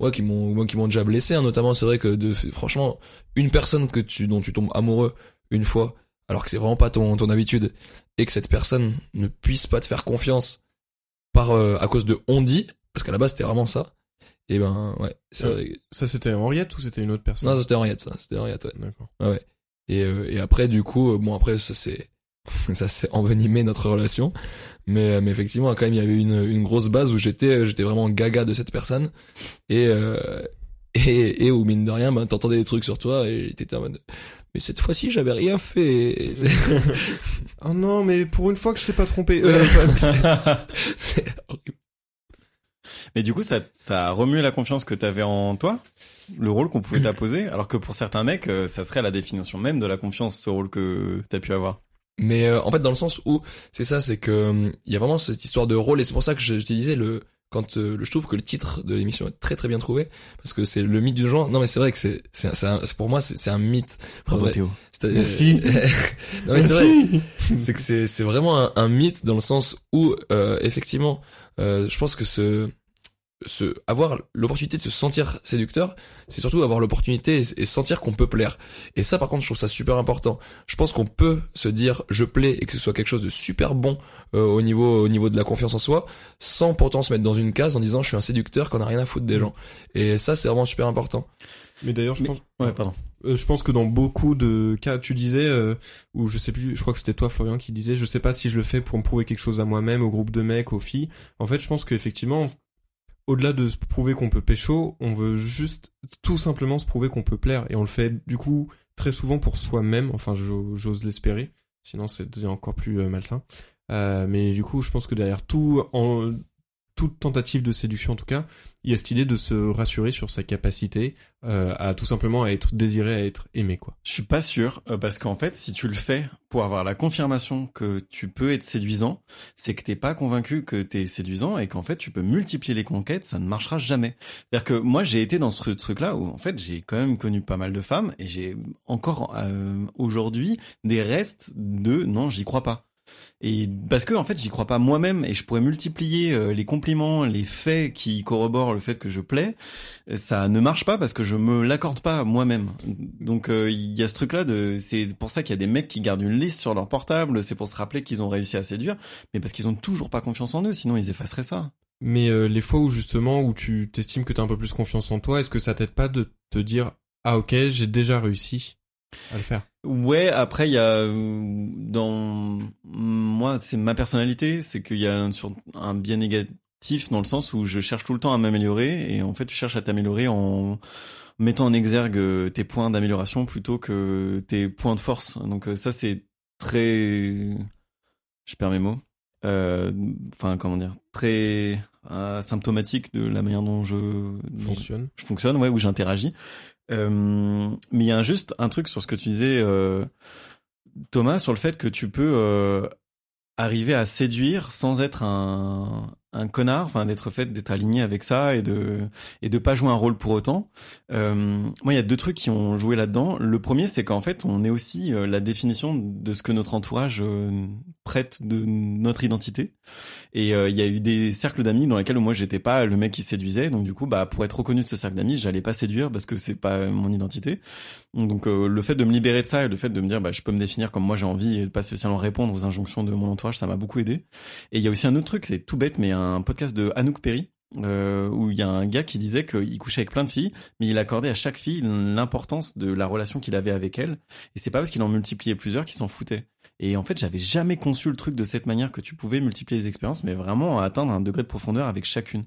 ouais, qui m'ont, moi, qui m'ont déjà blessé. Hein, notamment, c'est vrai que de, franchement, une personne que tu dont tu tombes amoureux une fois alors que c'est vraiment pas ton ton habitude et que cette personne ne puisse pas te faire confiance par euh, à cause de on dit parce qu'à la base c'était vraiment ça. Et ben ouais, ça, Ça, c'était Henriette ou c'était une autre personne? Non, c'était Henriette, ça. C'était Henriette, ouais. D'accord. Et, euh, et après, du coup, euh, bon, après, ça c'est, ça s'est envenimé notre relation. Mais, euh, mais effectivement, quand même, il y avait une, une grosse base où j'étais, j'étais vraiment gaga de cette personne. Et, euh, et, et où mine de rien, ben, t'entendais des trucs sur toi et t'étais en mode, mais cette fois-ci, j'avais rien fait. oh non, mais pour une fois que je t'ai pas trompé. Euh, c'est horrible. Mais du coup, ça, ça a remué la confiance que t'avais en toi, le rôle qu'on pouvait t'apposer, alors que pour certains mecs, euh, ça serait la définition même de la confiance, ce rôle que t'as pu avoir. Mais euh, en fait, dans le sens où c'est ça, c'est que il y a vraiment cette histoire de rôle, et c'est pour ça que je, je te disais le quand euh, je trouve que le titre de l'émission est très très bien trouvé parce que c'est le mythe du genre. Non mais c'est vrai que c'est c'est pour moi c'est un mythe. Bravo. Théo. Merci. non mais c'est vrai. C'est que c'est c'est vraiment un, un mythe dans le sens où euh, effectivement, euh, je pense que ce se avoir l'opportunité de se sentir séducteur, c'est surtout avoir l'opportunité et, et sentir qu'on peut plaire. Et ça, par contre, je trouve ça super important. Je pense qu'on peut se dire je plais et que ce soit quelque chose de super bon euh, au niveau au niveau de la confiance en soi, sans pourtant se mettre dans une case en disant je suis un séducteur qu'on a rien à foutre des gens. Et ça, c'est vraiment super important. Mais d'ailleurs, je Mais- pense. Ouais, pardon. Euh, je pense que dans beaucoup de cas, tu disais, euh, ou je sais plus, je crois que c'était toi Florian qui disait, je sais pas si je le fais pour me prouver quelque chose à moi-même, au groupe de mecs, aux filles. En fait, je pense qu'effectivement, au-delà de se prouver qu'on peut pécho, on veut juste tout simplement se prouver qu'on peut plaire. Et on le fait du coup très souvent pour soi-même, enfin j'o- j'ose l'espérer, sinon c'est encore plus euh, malsain. Euh, mais du coup, je pense que derrière tout, en, toute tentative de séduction en tout cas, il y a cette idée de se rassurer sur sa capacité euh, à tout simplement à être désiré, à être aimé quoi. Je suis pas sûr euh, parce qu'en fait, si tu le fais pour avoir la confirmation que tu peux être séduisant, c'est que t'es pas convaincu que t'es séduisant et qu'en fait tu peux multiplier les conquêtes, ça ne marchera jamais. C'est-à-dire que moi j'ai été dans ce truc-là où en fait j'ai quand même connu pas mal de femmes et j'ai encore euh, aujourd'hui des restes de non j'y crois pas. Et parce que en fait j'y crois pas moi-même et je pourrais multiplier euh, les compliments, les faits qui corroborent le fait que je plais, ça ne marche pas parce que je me l'accorde pas moi-même. Donc euh, il y a ce truc là de c'est pour ça qu'il y a des mecs qui gardent une liste sur leur portable, c'est pour se rappeler qu'ils ont réussi à séduire, mais parce qu'ils ont toujours pas confiance en eux, sinon ils effaceraient ça. Mais euh, les fois où justement où tu t'estimes que t'as un peu plus confiance en toi, est-ce que ça t'aide pas de te dire ah ok j'ai déjà réussi à le faire Ouais, après il y a dans moi c'est ma personnalité, c'est qu'il y a un, sur un biais négatif dans le sens où je cherche tout le temps à m'améliorer et en fait tu cherches à t'améliorer en mettant en exergue euh, tes points d'amélioration plutôt que tes points de force. Donc euh, ça c'est très je perds mes mots. Euh, Enfin comment dire, très euh, symptomatique de la manière dont je Fonctionne. je fonctionne, ouais, où j'interagis. Mais il y a juste un truc sur ce que tu disais, euh, Thomas, sur le fait que tu peux euh, arriver à séduire sans être un, un connard, enfin d'être fait d'être aligné avec ça et de et de pas jouer un rôle pour autant. Euh, moi, il y a deux trucs qui ont joué là-dedans. Le premier, c'est qu'en fait, on est aussi euh, la définition de ce que notre entourage euh, prête de notre identité. Et euh, il y a eu des cercles d'amis dans lesquels moi j'étais pas le mec qui séduisait, donc du coup bah pour être reconnu de ce cercle d'amis, j'allais pas séduire parce que c'est pas mon identité. Donc le fait de me libérer de ça et le fait de me dire bah je peux me définir comme moi j'ai envie et pas spécialement répondre aux injonctions de mon entourage, ça m'a beaucoup aidé. Et il y a aussi un autre truc, c'est tout bête, mais un podcast de Anouk Perry. euh, où il y a un gars qui disait qu'il couchait avec plein de filles, mais il accordait à chaque fille l'importance de la relation qu'il avait avec elle. Et c'est pas parce qu'il en multipliait plusieurs qu'il s'en foutait. Et en fait, j'avais jamais conçu le truc de cette manière que tu pouvais multiplier les expériences, mais vraiment atteindre un degré de profondeur avec chacune.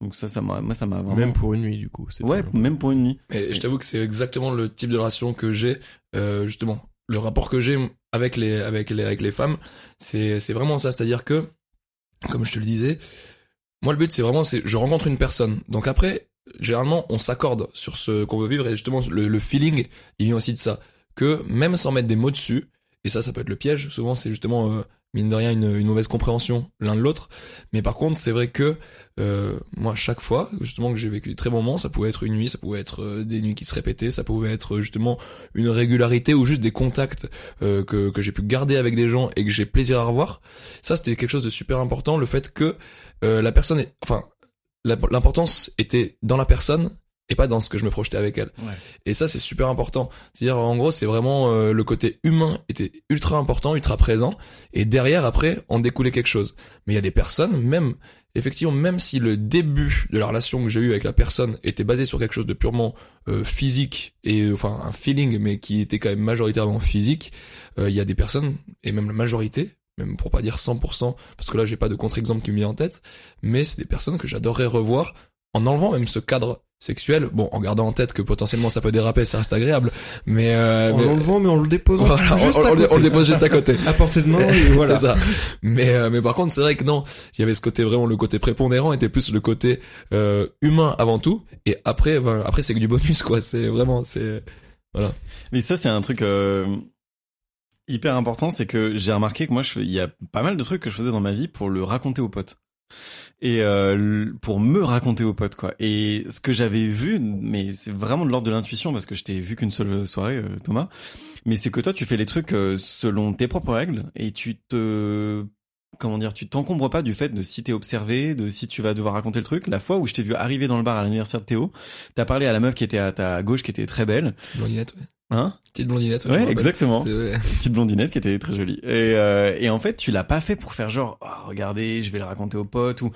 Donc ça, ça m'a, moi, ça m'a vraiment. Même pour une nuit du coup. c'est ouais, même pour une nuit. Et je t'avoue que c'est exactement le type de relation que j'ai, euh, justement. Le rapport que j'ai avec les, avec les, avec les femmes, c'est, c'est vraiment ça. C'est-à-dire que, comme je te le disais, moi, le but, c'est vraiment, c'est, je rencontre une personne. Donc après, généralement, on s'accorde sur ce qu'on veut vivre et justement, le, feeling, il vient aussi de ça. Que même sans mettre des mots dessus, et ça, ça peut être le piège. Souvent, c'est justement, euh, mine de rien, une, une mauvaise compréhension l'un de l'autre. Mais par contre, c'est vrai que euh, moi, chaque fois, justement, que j'ai vécu des très bons moments, ça pouvait être une nuit, ça pouvait être euh, des nuits qui se répétaient, ça pouvait être euh, justement une régularité ou juste des contacts euh, que, que j'ai pu garder avec des gens et que j'ai plaisir à revoir. Ça, c'était quelque chose de super important, le fait que euh, la personne, est, enfin, l'importance était dans la personne et pas dans ce que je me projetais avec elle. Ouais. Et ça, c'est super important. C'est-à-dire, en gros, c'est vraiment euh, le côté humain était ultra important, ultra présent. Et derrière, après, en découlait quelque chose. Mais il y a des personnes, même, effectivement, même si le début de la relation que j'ai eue avec la personne était basé sur quelque chose de purement euh, physique et euh, enfin un feeling, mais qui était quand même majoritairement physique, euh, il y a des personnes et même la majorité, même pour pas dire 100%, parce que là j'ai pas de contre-exemple qui me vient en tête, mais c'est des personnes que j'adorerais revoir en enlevant même ce cadre sexuel. Bon, en gardant en tête que potentiellement ça peut déraper, ça reste agréable. Mais, euh, En mais- l'enlevant, mais en le déposant. voilà, juste on, à on- on le- on le côté. dépose juste à côté. À portée de main, et voilà. c'est ça. Mais euh, mais par contre, c'est vrai que non, il y avait ce côté vraiment le côté prépondérant était plus le côté euh, humain avant tout et après ben, après c'est que du bonus quoi, c'est vraiment c'est Mais ça, c'est un truc euh, hyper important, c'est que j'ai remarqué que moi, je, il y a pas mal de trucs que je faisais dans ma vie pour le raconter aux potes. Et euh, pour me raconter aux potes, quoi. Et ce que j'avais vu, mais c'est vraiment de l'ordre de l'intuition, parce que je t'ai vu qu'une seule soirée, euh, Thomas, mais c'est que toi, tu fais les trucs euh, selon tes propres règles, et tu te... Comment dire, tu t'encombres pas du fait de si t'es observé, de si tu vas devoir raconter le truc. La fois où je t'ai vu arriver dans le bar à l'anniversaire de Théo, t'as parlé à la meuf qui était à ta gauche, qui était très belle. Ouais. Hein Petite blondinette. ouais, exactement. Petite blondinette qui était très jolie. Et, euh, et en fait, tu l'as pas fait pour faire genre, Ah, regardez, je vais le raconter aux potes ou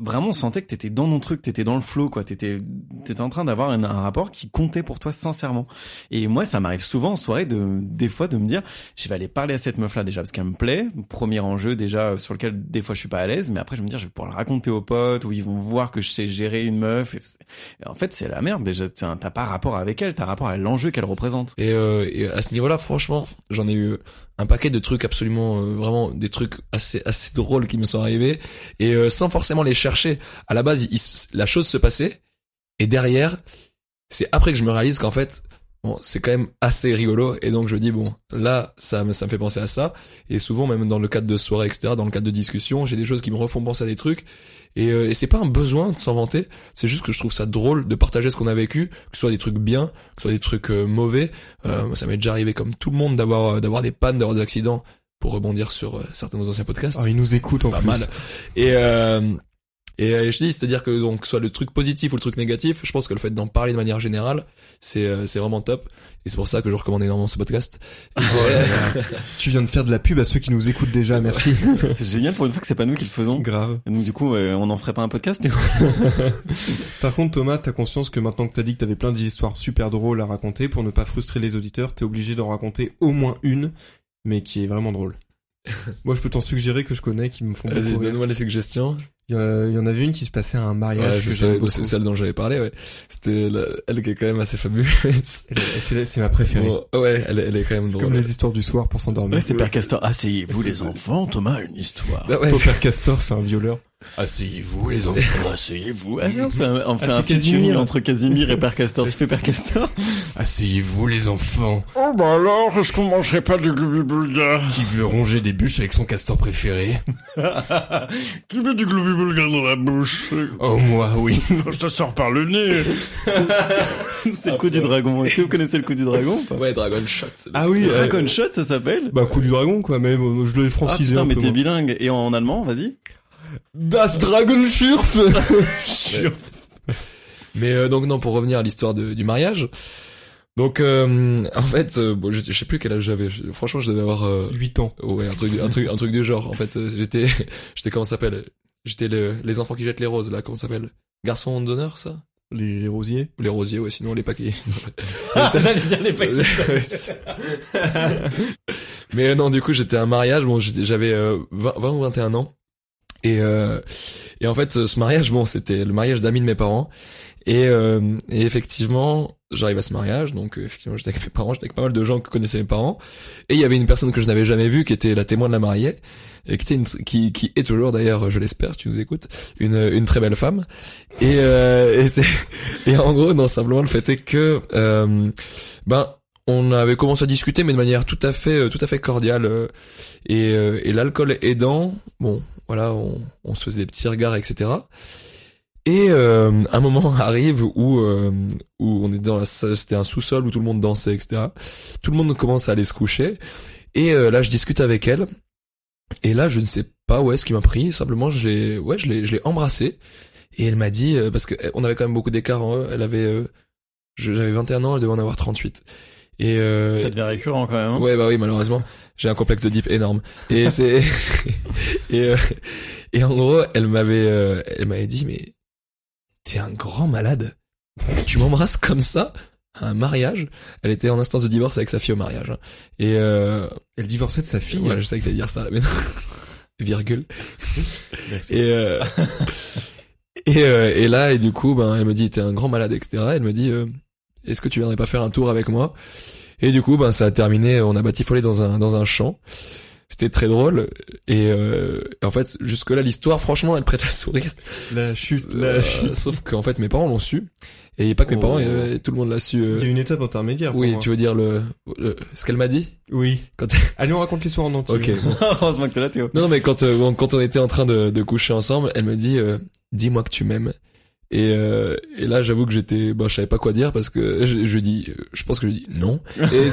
vraiment on sentait que t'étais dans ton truc, t'étais dans le flow, quoi. T'étais, t'étais en train d'avoir un, un rapport qui comptait pour toi sincèrement. Et moi, ça m'arrive souvent en soirée de, des fois de me dire, je vais aller parler à cette meuf-là déjà parce qu'elle me plaît. Premier enjeu déjà euh, sur lequel des fois je suis pas à l'aise, mais après je vais me dire, je vais pouvoir le raconter aux potes ou ils vont voir que je sais gérer une meuf. Et, en fait, c'est la merde déjà. T'as pas rapport avec elle, t'as rapport à l'enjeu qu'elle représente. Et, euh, et à ce niveau-là, franchement, j'en ai eu un paquet de trucs absolument, euh, vraiment des trucs assez assez drôles qui me sont arrivés et euh, sans forcément les chercher. À la base, la chose se passait et derrière, c'est après que je me réalise qu'en fait, bon, c'est quand même assez rigolo et donc je dis bon, là, ça me ça me fait penser à ça et souvent même dans le cadre de soirées etc, dans le cadre de discussions, j'ai des choses qui me refont penser à des trucs et, euh, et c'est pas un besoin de s'en vanter, c'est juste que je trouve ça drôle de partager ce qu'on a vécu, que ce soit des trucs bien, que ce soit des trucs euh, mauvais. Euh, moi, ça m'est déjà arrivé comme tout le monde d'avoir euh, d'avoir des pannes, d'avoir des accidents pour rebondir sur euh, certains de nos anciens podcasts. Ah, il nous écoute en pas plus. mal. Et et euh, je te dis, c'est-à-dire que donc soit le truc positif ou le truc négatif, je pense que le fait d'en parler de manière générale, c'est euh, c'est vraiment top. Et c'est pour ça que je recommande énormément ce podcast. Tu viens de faire de la pub à ceux qui nous écoutent déjà, merci. C'est génial pour une fois que c'est pas nous qui le faisons. Grave. Et donc du coup, on n'en ferait pas un podcast Par contre, Thomas, t'as conscience que maintenant que t'as dit que t'avais plein d'histoires super drôles à raconter, pour ne pas frustrer les auditeurs, t'es obligé d'en raconter au moins une, mais qui est vraiment drôle. Moi, je peux t'en suggérer que je connais, qui me font Vas-y, beaucoup donne-moi les suggestions. Il y, en- il y en avait une qui se passait à un mariage. Ouais, c'est celle dont j'avais parlé. Ouais, c'était la- elle qui est quand même assez fabuleuse. C'est c'est ma préférée. Bon, ouais, elle, est- elle est quand même drôle. Comme les histoires du soir pour s'endormir. Ouais, c'est Père Castor. Asseyez-vous les enfants, Thomas a une histoire. Bah ouais, père Castor, c'est un violeur. Asseyez-vous les enfants, asseyez-vous. Ah, on fait un, on fait Ah, un c'est Casimir. entre Casimir et Père Castor. Tu fais Père Castor Asseyez-vous les enfants. Oh bah alors, est-ce qu'on mangerait pas du gloubi-boulga Qui veut ronger des bûches avec son castor préféré Qui veut du gloubi-boulga dans la bouche Oh moi, oui. Ça sort par le nez C'est le coup du dragon. Est-ce que vous connaissez le coup du dragon ou pas ouais, Dragon Shot. Ah oui. euh, Dragon Shot, ça s'appelle Bah coup du dragon quoi, même euh, je l'ai Ah francisé putain, un mais t'es bilingue. Et en allemand, vas-y Das Dragon Schurf. Mais euh, donc non, pour revenir à l'histoire du mariage. Donc euh, en fait, euh, bon, je, je sais plus quel âge j'avais. Franchement, je devais avoir euh, 8 ans. ouais un truc, un truc, un truc du genre. En fait, euh, j'étais, j'étais comment s'appelle? J'étais le- les enfants qui jettent les roses là. Comment ça s'appelle? Garçon d'honneur, ça? Les, les rosiers. Les rosiers, ouais. Sinon les paquets. Dire les paquets. Mais euh, non, du coup, j'étais à un mariage. Bon, j'avais euh, 20, 20 ou 21 ans. Et, euh, et en fait, ce mariage, bon, c'était le mariage d'amis de mes parents. Et, euh, et effectivement, j'arrive à ce mariage, donc euh, effectivement, j'étais avec mes parents, j'étais avec pas mal de gens que connaissaient mes parents. Et il y avait une personne que je n'avais jamais vue, qui était la témoin de la mariée, et qui était une, qui, qui est toujours d'ailleurs, je l'espère, si tu nous écoutes, une, une très belle femme. Et, euh, et c'est, et en gros, non, simplement le fait est que, euh, ben, on avait commencé à discuter, mais de manière tout à fait, euh, tout à fait cordiale. euh, Et, euh, et l'alcool aidant, bon, voilà, on, on se faisait des petits regards, etc. Et euh, un moment arrive où euh, où on est dans la c'était un sous-sol où tout le monde dansait, etc. Tout le monde commence à aller se coucher. Et euh, là, je discute avec elle. Et là, je ne sais pas où est-ce qu'il m'a pris. Simplement, je l'ai, ouais, je l'ai, je l'ai embrassé. Et elle m'a dit, euh, parce que euh, on avait quand même beaucoup d'écart. Elle avait, euh, j'avais 21 ans, elle devait en avoir 38. Et euh, Ça devient récurrent quand même. hein. Ouais, bah oui, malheureusement. J'ai un complexe de deep énorme. Et c'est, et, euh, et en gros, elle m'avait, euh, elle m'avait dit, mais t'es un grand malade. Tu m'embrasses comme ça à un mariage. Elle était en instance de divorce avec sa fille au mariage. hein. Et, euh, Elle divorçait de sa fille. ouais, je sais que t'allais dire ça, mais non. Virgule. Et, euh, Et, euh, et là, et du coup, ben, elle me dit, t'es un grand malade, etc. Elle me dit, euh, est-ce que tu viendrais pas faire un tour avec moi? Et du coup, ben, ça a terminé. On a batifolé dans un dans un champ. C'était très drôle. Et euh, en fait, jusque là, l'histoire, franchement, elle prête à sourire. La chute, Euh, la chute. Sauf qu'en fait, mes parents l'ont su. Et pas que mes Oh. parents, euh, tout le monde l'a su. euh. Il y a une étape intermédiaire. pour Oui, moi. tu veux dire le, le- ce qu'elle m'a dit? Oui. quand. Allez, on raconte l'histoire en entier. ok. Heureusement que t'es là, Théo. Non, non, mais quand euh, quand on était en train de, de coucher ensemble, elle me dit euh, dis-moi que tu m'aimes. Et, euh, et là, j'avoue que j'étais, bon, je savais pas quoi dire parce que je, je dis, je pense que je dis non. Et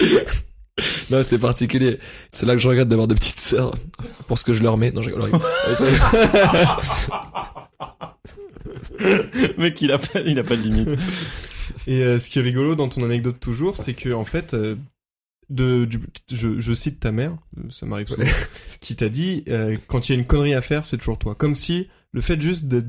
non, c'était particulier. C'est là que je regrette d'avoir de petites sœurs pour ce que je leur mets. Non, je rigole. Ça- Mec, il a pas, il a pas de limite. Et euh, ce qui est rigolo dans ton anecdote toujours, c'est que en fait, euh, de, du, je, je cite ta mère, euh, ça m'arrive souvent, qui t'a dit euh, quand il y a une connerie à faire, c'est toujours toi. Comme si le fait juste d'être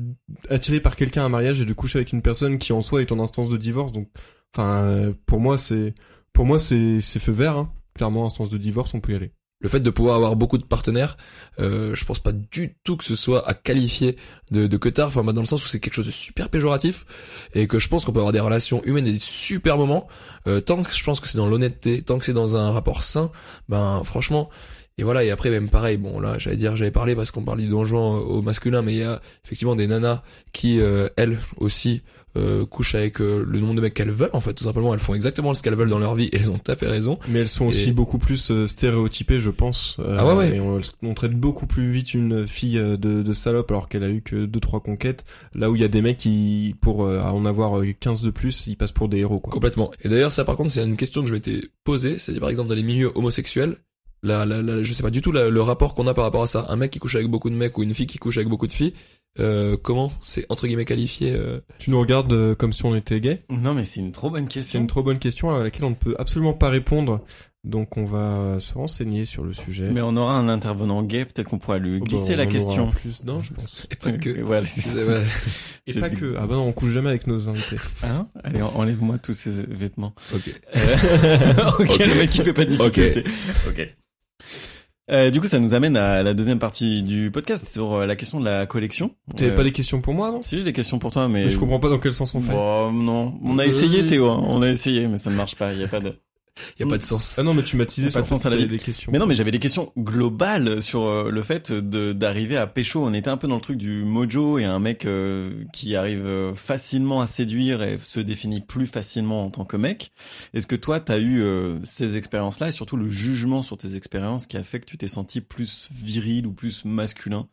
attiré par quelqu'un à un mariage et de coucher avec une personne qui en soi est en instance de divorce, donc, enfin, pour moi c'est, pour moi c'est, c'est feu vert. Hein. Clairement, instance de divorce, on peut y aller. le fait de pouvoir avoir beaucoup de partenaires, euh, je pense pas du tout que ce soit à qualifier de, de queutard, enfin dans le sens où c'est quelque chose de super péjoratif et que je pense qu'on peut avoir des relations humaines et des super moments euh, tant que je pense que c'est dans l'honnêteté, tant que c'est dans un rapport sain, ben franchement. Et voilà, et après même pareil, bon là j'allais dire, j'avais parlé parce qu'on parle du donjon au masculin, mais il y a effectivement des nanas qui, euh, elles aussi, euh, couchent avec euh, le nombre de mecs qu'elles veulent, en fait tout simplement, elles font exactement ce qu'elles veulent dans leur vie et elles ont tout à fait raison. Mais elles sont aussi beaucoup plus euh, stéréotypées, je pense. Euh, Ah ouais, ouais. Et on, on traite beaucoup plus vite une fille euh, de, de salope alors qu'elle a eu que deux trois conquêtes. Là où il y a des mecs qui, pour euh, en avoir euh, 15 de plus, ils passent pour des héros. Quoi. Complètement. Et d'ailleurs, ça, par contre, c'est une question que je m'étais posée. C'est par exemple dans les milieux homosexuels. Là, là, là, je sais pas du tout la- le rapport qu'on a par rapport à ça. Un mec qui couche avec beaucoup de mecs ou une fille qui couche avec beaucoup de filles. Euh, comment c'est entre guillemets qualifié euh, Tu nous regardes euh, comme si on était gay? Non, mais c'est une trop bonne C'est question. une trop bonne question à laquelle on ne peut absolument pas répondre. Donc on va se renseigner sur le sujet. Mais on aura un intervenant gay, peut-être qu'on pourra lui Oh, bah, glisser on la aura question. Plus d'un, je pense. Et pas que. Et voilà, c'est C'est- C'est pas que. Ah bah non, on couche jamais avec nos invités. Hein? Allez, en- enlève-moi tous ces vêtements. Ok. Euh, ok, Ok. le mec qui fait pas de difficulté. Ok. Euh, du coup, ça nous amène à la deuxième partie du podcast sur euh, la question de la collection. T'avais Euh, pas des questions pour moi avant? Si j'ai des questions pour toi, mais Mais Je comprends pas dans quel sens on fait. Bon, non, on a Euh, essayé oui. Théo, hein. on a essayé, mais ça ne marche pas. Il y a pas de. Y a pas de sens. Ah non, mais tu m'as teasé Pas sur de sens à la vie. t'avais des questions. Mais non, mais j'avais des questions globales sur euh, le fait de d'arriver à pécho. On était un peu dans le truc du mojo et un mec euh, qui arrive euh, facilement à séduire et se définit plus facilement en tant que mec. Est-ce que toi, t'as eu euh, ces expériences-là et surtout le jugement sur tes expériences qui a fait que tu t'es senti plus viril ou plus masculin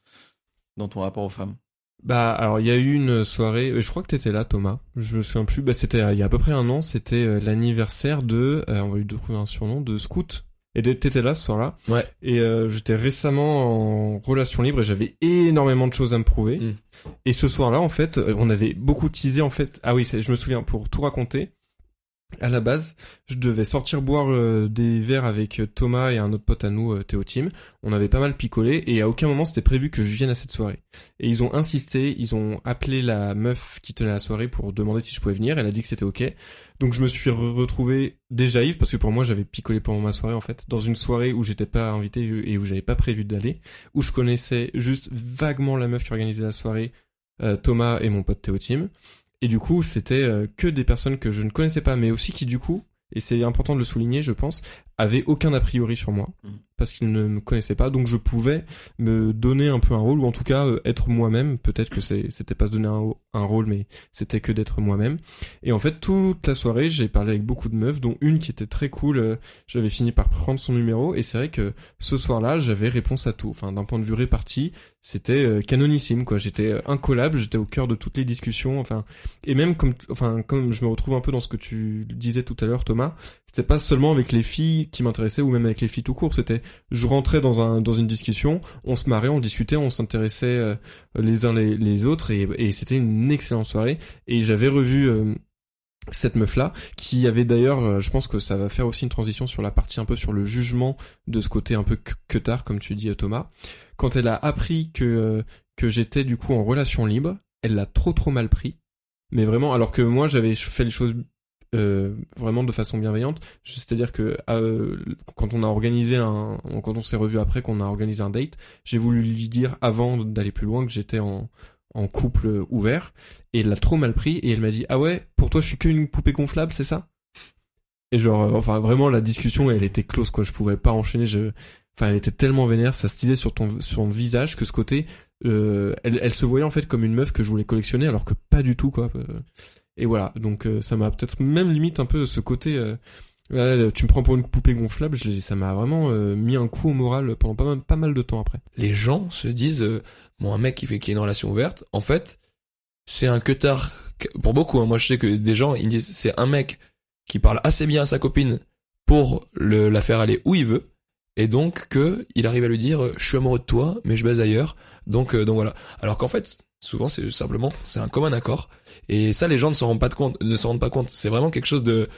dans ton rapport aux femmes? Bah alors il y a eu une soirée, euh, je crois que t'étais là Thomas, je me souviens plus, bah c'était euh, il y a à peu près un an, c'était euh, l'anniversaire de, euh, on va lui trouver un surnom, de Scout. Et t'étais là ce soir-là. Ouais. Et euh, j'étais récemment en relation libre et j'avais énormément de choses à me prouver. Mm. Et ce soir-là, en fait, on avait beaucoup teasé en fait. Ah oui, je me souviens pour tout raconter. À la base, je devais sortir boire euh, des verres avec euh, Thomas et un autre pote à nous, euh, Théo Tim. On avait pas mal picolé et à aucun moment c'était prévu que je vienne à cette soirée. Et ils ont insisté, ils ont appelé la meuf qui tenait la soirée pour demander si je pouvais venir. Elle a dit que c'était ok. Donc je me suis re- retrouvé déjà ivre parce que pour moi j'avais picolé pendant ma soirée en fait dans une soirée où j'étais pas invité et où j'avais pas prévu d'aller, où je connaissais juste vaguement la meuf qui organisait la soirée, euh, Thomas et mon pote Théo Tim. Et du coup c'était euh, que des personnes que je ne connaissais pas, mais aussi qui du coup, et c'est important de le souligner je pense, avaient aucun a priori sur moi Mhm. parce qu'ils ne me connaissaient pas, donc je pouvais me donner un peu un rôle ou en tout cas euh, être moi-même. Peut-être que c'était pas se donner un, un rôle, mais c'était que d'être moi-même. Et en fait, toute la soirée, j'ai parlé avec beaucoup de meufs, dont une qui était très cool. euh, J'avais fini par prendre son numéro, et c'est vrai que ce soir-là, j'avais réponse à tout. Enfin, d'un point de vue réparti, c'était euh, canonissime, quoi. J'étais euh, incollable, j'étais au cœur de toutes les discussions. Enfin, et même comme, enfin, comme je me retrouve un peu dans ce que tu disais tout à l'heure, Thomas, c'était pas seulement avec les filles qui m'intéressaient ou même avec les filles tout court. C'était, je rentrais dans un dans une discussion, on se marrait, on discutait, on s'intéressait euh, les uns les, les autres, et, et c'était une excellente soirée. Et j'avais revu euh, cette meuf là qui avait d'ailleurs euh, je pense que ça va faire aussi une transition sur la partie un peu sur le jugement de ce côté un peu que- tard comme tu dis Thomas quand elle a appris que euh, que j'étais du coup en relation libre elle l'a trop trop mal pris mais vraiment alors que moi j'avais fait les choses euh, vraiment de façon bienveillante. C'est-à-dire que euh, quand on a organisé un quand on s'est revu après qu'on a organisé un date j'ai voulu lui dire avant d'aller plus loin que j'étais en en couple ouvert. Et elle l'a trop mal pris et elle m'a dit ah ouais pour toi je suis qu'une poupée gonflable c'est ça? Et genre euh, enfin vraiment la discussion elle était close quoi. Je pouvais pas enchaîner je enfin elle était tellement vénère ça se disait sur ton sur ton visage que ce côté euh, elle, elle se voyait en fait comme une meuf que je voulais collectionner alors que pas du tout quoi. Euh, et voilà donc euh, ça m'a peut-être même limite un peu ce côté euh, tu me prends pour une poupée gonflable je ça m'a vraiment euh, mis un coup au moral pendant pas mal, de temps après Les gens se disent, euh, bon, un mec qui fait qui a une relation ouverte, en fait, c'est un queutard. Pour beaucoup, hein, moi je sais que des gens, ils me disent, c'est un mec qui parle assez bien à sa copine pour la faire aller où il veut, et donc que il arrive à lui dire, euh, je suis amoureux de toi, mais je baise ailleurs, donc euh, donc voilà. Alors qu'en fait, souvent c'est simplement, c'est un commun accord, et ça les gens ne s'en rendent pas de compte, ne s'en rendent pas compte. C'est vraiment quelque chose de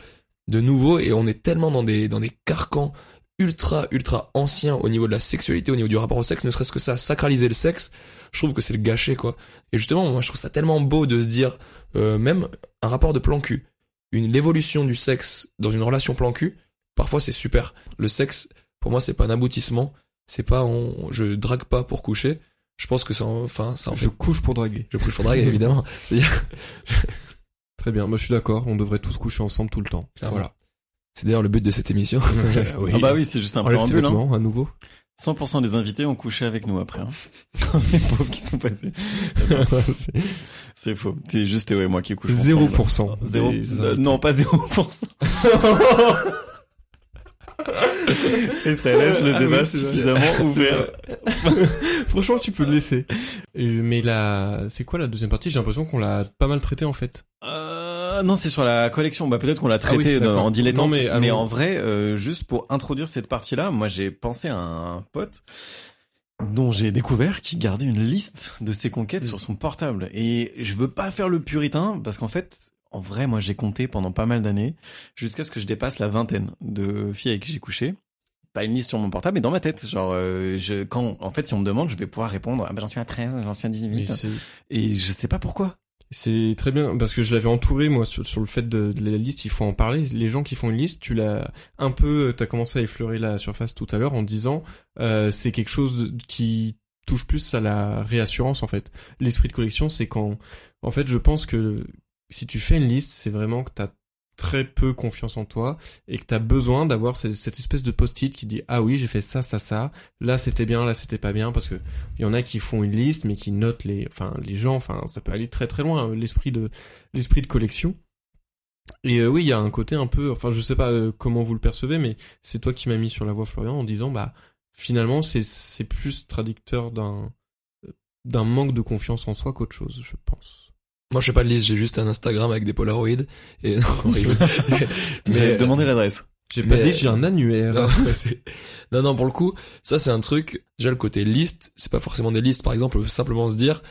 de nouveau, et on est tellement dans des dans des carcans ultra ultra anciens au niveau de la sexualité, au niveau du rapport au sexe, ne serait-ce que ça, sacraliser le sexe, je trouve que c'est le gâcher quoi. Et justement, moi je trouve ça tellement beau de se dire, euh, même un rapport de plan cul, une l'évolution du sexe dans une relation plan cul, parfois c'est super. Le sexe, pour moi, c'est pas un aboutissement, c'est pas on, je drague pas pour coucher. Je pense que ça, en- enfin, ça en fait. je couche pour draguer Je couche pour draguer évidemment. C'est-à-dire, très bien moi je suis d'accord on devrait tous coucher ensemble tout le temps Clairement. voilà c'est d'ailleurs le but de cette émission. oui. Ah bah oui, c'est juste un préambule. Hein. à nouveau 100% des invités ont couché avec nous après. Hein. Les pauvres qui sont passés. C'est C'est faux. C'est juste Théo et moi qui couchons. 0%. Zéro. Des- euh, non, pas 0%. Et ça laisse le Ah débat oui, c'est vrai. suffisamment ouvert. Franchement, tu peux le laisser. Euh, Mais la, c'est quoi la deuxième partie? J'ai l'impression qu'on l'a pas mal traité en fait. Euh, non, c'est sur la collection. Bah peut-être qu'on l'a Ah oui, traité d'accord. en dilettante, Non, mais, en vrai, euh, juste pour introduire cette partie-là, moi j'ai pensé à un pote dont j'ai découvert qui gardait une liste de ses conquêtes Mm. sur son portable. Et je veux pas faire le puritain parce qu'en fait, en vrai, moi j'ai compté pendant pas mal d'années jusqu'à ce que je dépasse la vingtaine de filles avec qui j'ai couché. Pas une liste sur mon portable, mais dans ma tête. Genre, euh, je, quand, en fait, si on me demande, je vais pouvoir répondre, ah ben j'en suis à 13, j'en suis à Mais 18. c'est- Et je sais pas pourquoi. C'est très bien parce que je l'avais entouré moi sur, sur le fait de, de la liste. Il faut en parler. Les gens qui font une liste, tu l'as un peu. T'as commencé à effleurer la surface tout à l'heure en disant euh, c'est quelque chose qui touche plus à la réassurance en fait. L'esprit de collection, c'est quand en fait je pense que si tu fais une liste, c'est vraiment que t'as très peu confiance en toi et que t'as besoin d'avoir cette, espèce de post-it qui dit ah oui j'ai fait ça ça ça. Là c'était bien là c'était pas bien. Parce que il y en a qui font une liste mais qui notent les enfin les gens. Enfin ça peut aller très très loin euh, l'esprit de l'esprit de collection. Et euh, oui il y a un côté un peu enfin je sais pas euh, comment vous le percevez mais c'est toi qui m'as mis sur la voie Florian en disant bah finalement c'est c'est plus traducteur d'un d'un manque de confiance en soi qu'autre chose je pense Moi, je fais pas de liste, j'ai juste un Instagram avec des Polaroids. Et non, horrible. J'allais Mais- te demander l'adresse. j'ai pas Mais- dit j'ai un annuaire Non, non, non, pour le coup, ça c'est un truc. Déjà le côté liste, c'est pas forcément des listes. Par exemple, simplement se dire,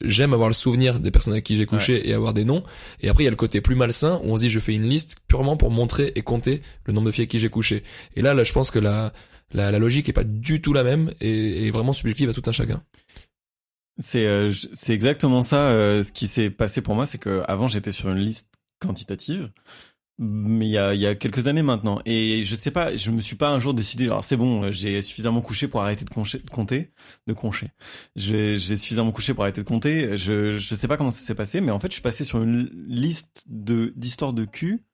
j'aime avoir le souvenir des personnes avec qui j'ai couché et avoir des noms. Et après, il y a le côté plus malsain où on se dit, je fais une liste purement pour montrer et compter le nombre de filles avec qui j'ai couché. Et là, là, je pense que la la, la logique est pas du tout la même et, et vraiment subjective à tout un chacun. C'est euh, c'est exactement ça. euh, ce qui s'est passé pour moi, c'est que avant j'étais sur une liste quantitative, mais il y a, il y a quelques années maintenant. Et je sais pas, je me suis pas un jour décidé. Alors c'est bon, j'ai suffisamment couché pour arrêter de, concher- de compter, de concher. J'ai j'ai suffisamment couché pour arrêter de compter. Je je sais pas comment ça s'est passé, mais en fait je suis passé sur une liste de d'histoires de cul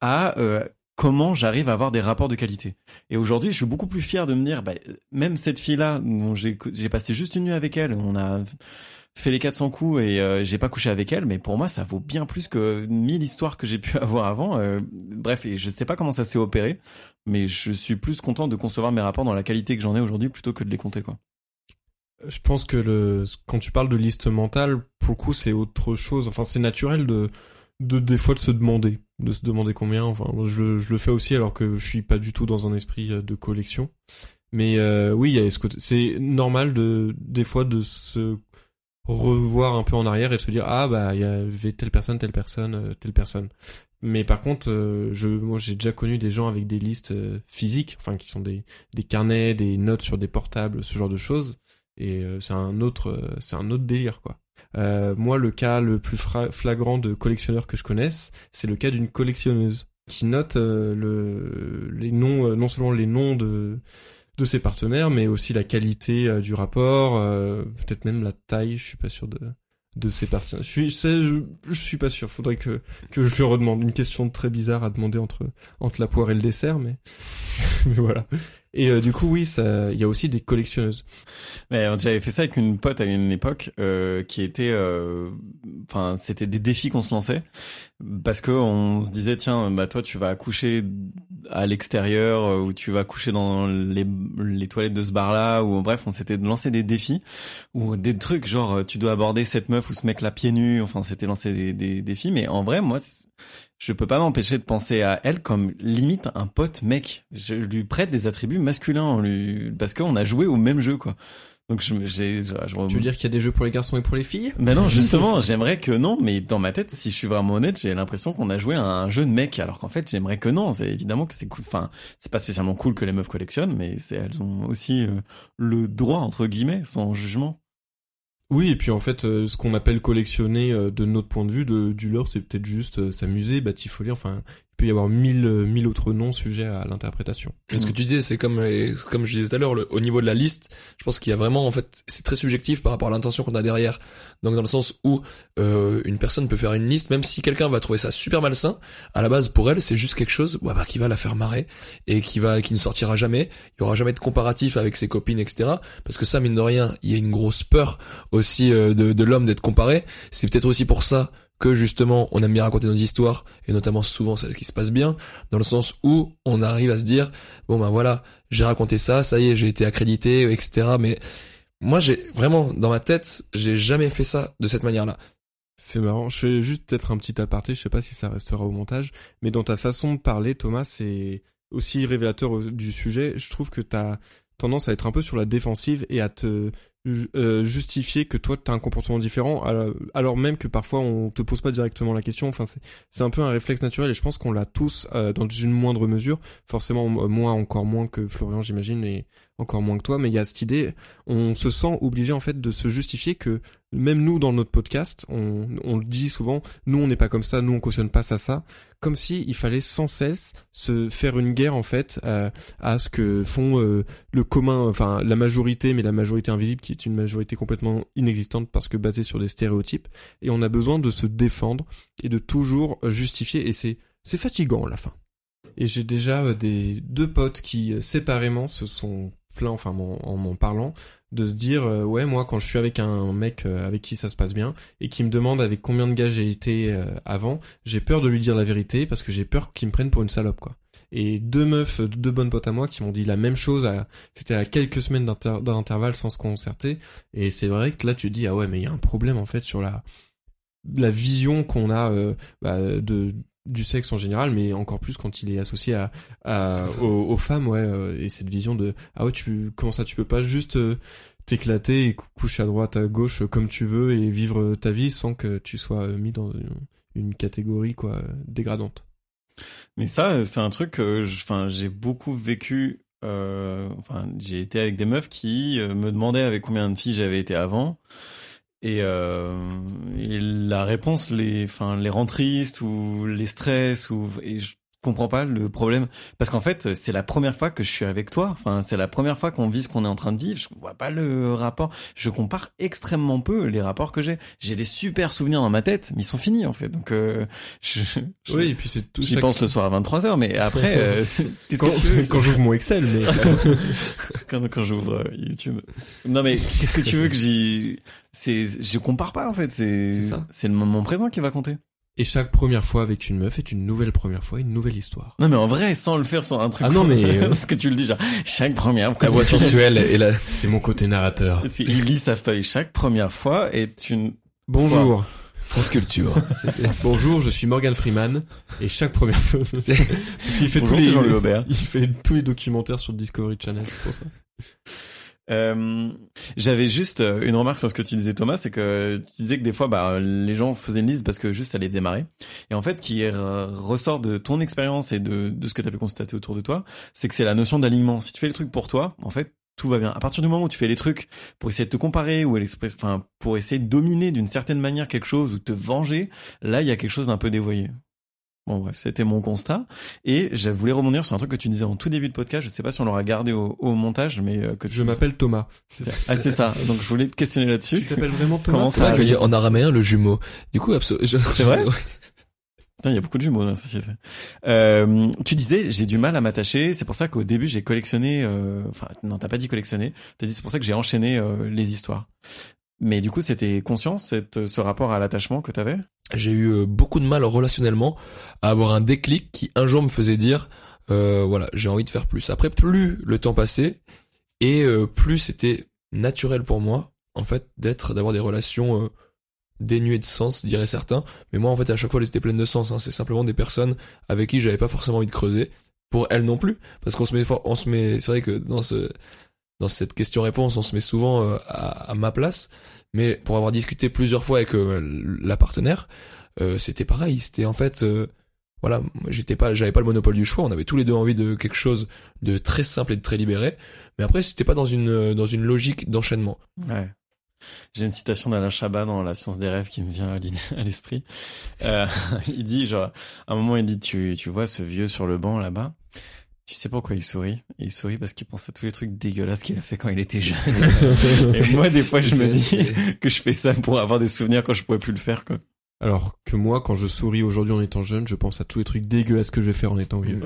à euh, comment j'arrive à avoir des rapports de qualité. Et aujourd'hui, je suis beaucoup plus fier de me dire, bah, même cette fille-là, j'ai passé juste une nuit avec elle, on a fait les 400 coups et euh, j'ai pas couché avec elle, mais pour moi, ça vaut bien plus que mille histoires que j'ai pu avoir avant. Euh, bref, et je sais pas comment ça s'est opéré, mais je suis plus content de concevoir mes rapports dans la qualité que j'en ai aujourd'hui plutôt que de les compter, quoi. Je pense que le quand tu parles de liste mentale, pour le coup, c'est autre chose. Enfin, c'est naturel de de des fois de se demander, de se demander combien. Enfin, je, je le fais aussi alors que je suis pas du tout dans un esprit euh, de collection. Mais euh, oui. C'est normal de des fois de se revoir un peu en arrière et de se dire ah bah il y avait telle personne, telle personne, euh, telle personne. Mais par contre, euh, je moi j'ai déjà connu des gens avec des listes euh, physiques, enfin qui sont des des carnets, des notes sur des portables, ce genre de choses et euh, c'est un autre c'est un autre délire quoi. Euh, moi le cas le plus flagrant de collectionneur que je connaisse, c'est le cas d'une collectionneuse qui note euh, le les noms euh, non seulement les noms de de ses partenaires mais aussi la qualité du rapport, peut-être même la taille, je suis pas sûr de de ces parties. Je suis, je suis pas sûr. Faudrait que que je lui redemande une question très bizarre à demander entre entre la poire et le dessert, mais, mais voilà. Et euh, du coup, oui, il y a aussi des collectionneuses. Mais euh, j'avais fait ça avec une pote à une époque euh, qui était, euh, enfin, c'était des défis qu'on se lançait parce que on se disait tiens, bah toi tu vas accoucher à l'extérieur euh, ou tu vas coucher dans les, les toilettes de ce bar là ou bref, on s'était lancé des défis ou des trucs genre tu dois aborder cette meuf ou ce mec là pieds nus. Enfin, c'était lancé des, des défis, mais en vrai moi. Je peux pas m'empêcher de penser à elle comme limite un pote mec. Je lui prête des attributs masculins en lui parce qu'on a joué au même jeu quoi. Donc je j'ai je, je- Tu veux dire qu'il y a des jeux pour les garçons et pour les filles? Mais non, justement, j'aimerais que non, mais dans ma tête, si je suis vraiment honnête, j'ai l'impression qu'on a joué à un jeu de mec, alors qu'en fait, j'aimerais que non. C'est évidemment que c'est cool. Enfin, c'est pas spécialement cool que les meufs collectionnent, mais c'est elles ont aussi euh, le droit entre guillemets, sans jugement. Oui, et puis en fait, euh, ce qu'on appelle collectionner euh, de notre point de vue, de, du lore, c'est peut-être juste euh, s'amuser, batifoler, enfin, peut y avoir mille, mille autres noms sujets à l'interprétation. Et ce que tu disais, c'est comme comme je disais tout à l'heure, au niveau de la liste, je pense qu'il y a vraiment en fait, c'est très subjectif par rapport à l'intention qu'on a derrière. Donc dans le sens où euh, une personne peut faire une liste, même si quelqu'un va trouver ça super malsain, à la base pour elle c'est juste quelque chose, bah, qui va la faire marrer et qui va qui ne sortira jamais. Il y aura jamais de comparatif avec ses copines, etc. Parce que ça mine de rien, il y a une grosse peur aussi euh, de l'homme d'être comparé. C'est peut-être aussi pour ça que justement on aime bien raconter nos histoires et notamment souvent celles qui se passent bien dans le sens où on arrive à se dire bon ben voilà j'ai raconté ça ça y est j'ai été accrédité etc mais moi j'ai vraiment dans ma tête j'ai jamais fait ça de cette manière là C'est marrant. Je fais juste peut-être un petit aparté, je sais pas si ça restera au montage, mais dans ta façon de parler, Thomas, c'est aussi révélateur euh, du sujet. Je trouve que t'as tendance à être un peu sur la défensive et à te euh, justifier que toi t'as un comportement différent alors- même que parfois on te pose pas directement la question. Enfin c'est un peu un réflexe naturel et je pense qu'on l'a tous euh, dans une moindre mesure. Forcément moi encore moins que Florian j'imagine et encore moins que toi. Mais il y a cette idée on se sent obligé en fait de se justifier que même nous dans notre podcast, on, on le dit souvent, nous on n'est pas comme ça, nous on cautionne pas ça ça, comme si il fallait sans cesse se faire une guerre en fait à ce que font euh, le commun, enfin la majorité, mais la majorité invisible qui est une majorité complètement inexistante parce que basée sur des stéréotypes, et on a besoin de se défendre et de toujours justifier, et c'est c'est fatigant à la fin. Et j'ai déjà euh, des deux potes qui euh, séparément se sont plaints, enfin en m'en parlant, de se dire euh, ouais moi quand je suis avec un mec euh, avec qui ça se passe bien et qui me demande avec combien de gars j'ai été euh, avant, j'ai peur de lui dire la vérité parce que j'ai peur qu'il me prenne pour une salope quoi. Et deux meufs, euh, deux bonnes potes à moi qui m'ont dit la même chose, à, c'était à quelques semaines d'inter- d'intervalle sans se concerter. Et c'est vrai que là tu te dis ah ouais mais il y a un problème en fait sur la la vision qu'on a bah, de du sexe en général, mais encore plus quand il est associé à, à aux, aux femmes, ouais, euh, et cette vision de ah ouais tu comment ça tu peux pas juste euh, t'éclater et cou- coucher à droite à gauche euh, comme tu veux et vivre ta vie sans que tu sois mis dans une, une catégorie quoi dégradante. Mais ça, c'est un truc que, je- enfin, j'ai beaucoup vécu. euh, Enfin, j'ai été avec des meufs qui me demandaient avec combien de filles j'avais été avant. Et, euh, la réponse les, enfin, les rend tristes ou les stress ou et je comprends pas le problème parce qu'en fait c'est la première fois que je suis avec toi. Enfin, c'est la première fois qu'on vit ce qu'on est en train de vivre. Je vois pas le rapport. Je compare extrêmement peu les rapports que j'ai. J'ai des super souvenirs dans ma tête, mais ils sont finis en fait. Donc euh, je, je- Oui, et puis c'est tout J'y pense le soir à 23h, mais après, euh, qu'est-ce quand, que tu veux quand j'ouvre mon Excel, mais quand, quand j'ouvre euh, YouTube. Non mais qu'est-ce que tu veux que j'y... C'est, je compare pas en fait, c'est, C'est ça. c'est le moment présent qui va compter. Et chaque première fois avec une meuf est une nouvelle première fois, une nouvelle histoire. Non mais en vrai, sans le faire, sans un truc... Ah non, mais, euh, Parce que tu le dis genre, chaque première la voix sensuelle et la C'est mon côté narrateur. Il lit sa feuille chaque première fois est une... Bonjour. France Culture. Bonjour, je suis Morgan Freeman. Et chaque première fois, qu'il fait Bonjour, tous les il fait tous les documentaires sur Discovery Channel, c'est pour ça. Euh, J'avais juste euh, une remarque sur ce que tu disais Thomas, c'est que tu disais que des fois bah, les gens faisaient une liste parce que juste ça les faisait marrer. Et en fait, ce qui ressort de ton expérience et de, de ce que tu as pu constater autour de toi, c'est que c'est la notion d'alignement. Si tu fais les trucs pour toi, en fait, tout va bien. À partir du moment où tu fais les trucs pour essayer de te comparer ou enfin pour essayer de dominer d'une certaine manière quelque chose ou te venger, là il y a quelque chose d'un peu dévoyé. Bon bref, c'était mon constat. Et je voulais rebondir sur un truc que tu disais en tout début de podcast. Je sais pas si on l'aura gardé au, au montage, mais euh, que tu Je m'appelle Thomas. C'est ça. Ah c'est ça. Donc je voulais te questionner Tu là-dessus. t'appelles vraiment Thomas Comment ça vrai en araméen le jumeau. Du coup, absolument. C'est vrai Putain, il y a beaucoup de jumeaux dans la société. Euh, tu disais, j'ai du mal à m'attacher. C'est pour ça qu'au début, j'ai collectionné. euh, Enfin, non, t'as pas dit collectionner. T'as dit c'est pour ça que j'ai enchaîné euh, les histoires. Mais du coup, c'était conscient ce rapport à l'attachement que t'avais? J'ai eu euh, beaucoup de mal relationnellement à avoir un déclic qui un jour me faisait dire, euh, voilà, j'ai envie de faire plus. Après, plus le temps passait et euh, plus c'était naturel pour moi, en fait, d'être, d'avoir des relations euh, dénuées de sens, diraient certains. Mais moi, en fait, à chaque fois, elles étaient pleines de sens. hein. C'est simplement des personnes avec qui j'avais pas forcément envie de creuser. Pour elles non plus, parce qu'on se met, on se met. C'est vrai que dans ce, dans cette question-réponse, on se met souvent euh, à, ma place. Mais pour avoir discuté plusieurs fois avec euh, la partenaire, euh, c'était pareil. C'était en fait, voilà, j'étais pas, j'avais pas le monopole du choix. On avait tous les deux envie de quelque chose de très simple et de très libéré. Mais après, c'était pas dans une dans une logique d'enchaînement. Ouais. J'ai une citation d'Alain Chabat dans La science des rêves qui me vient à l'esprit. Euh, il dit, genre, à un moment, il dit, tu, tu vois ce vieux sur le banc là-bas? Tu sais pourquoi il sourit? Il sourit parce qu'il pense à tous les trucs dégueulasses qu'il a fait quand il était jeune. Et moi, des fois, je me dis que je fais ça pour avoir des souvenirs quand je pourrais plus le faire, quoi. Alors que moi, quand je souris aujourd'hui en étant jeune, je pense à tous les trucs dégueulasses que je vais faire en étant vieux.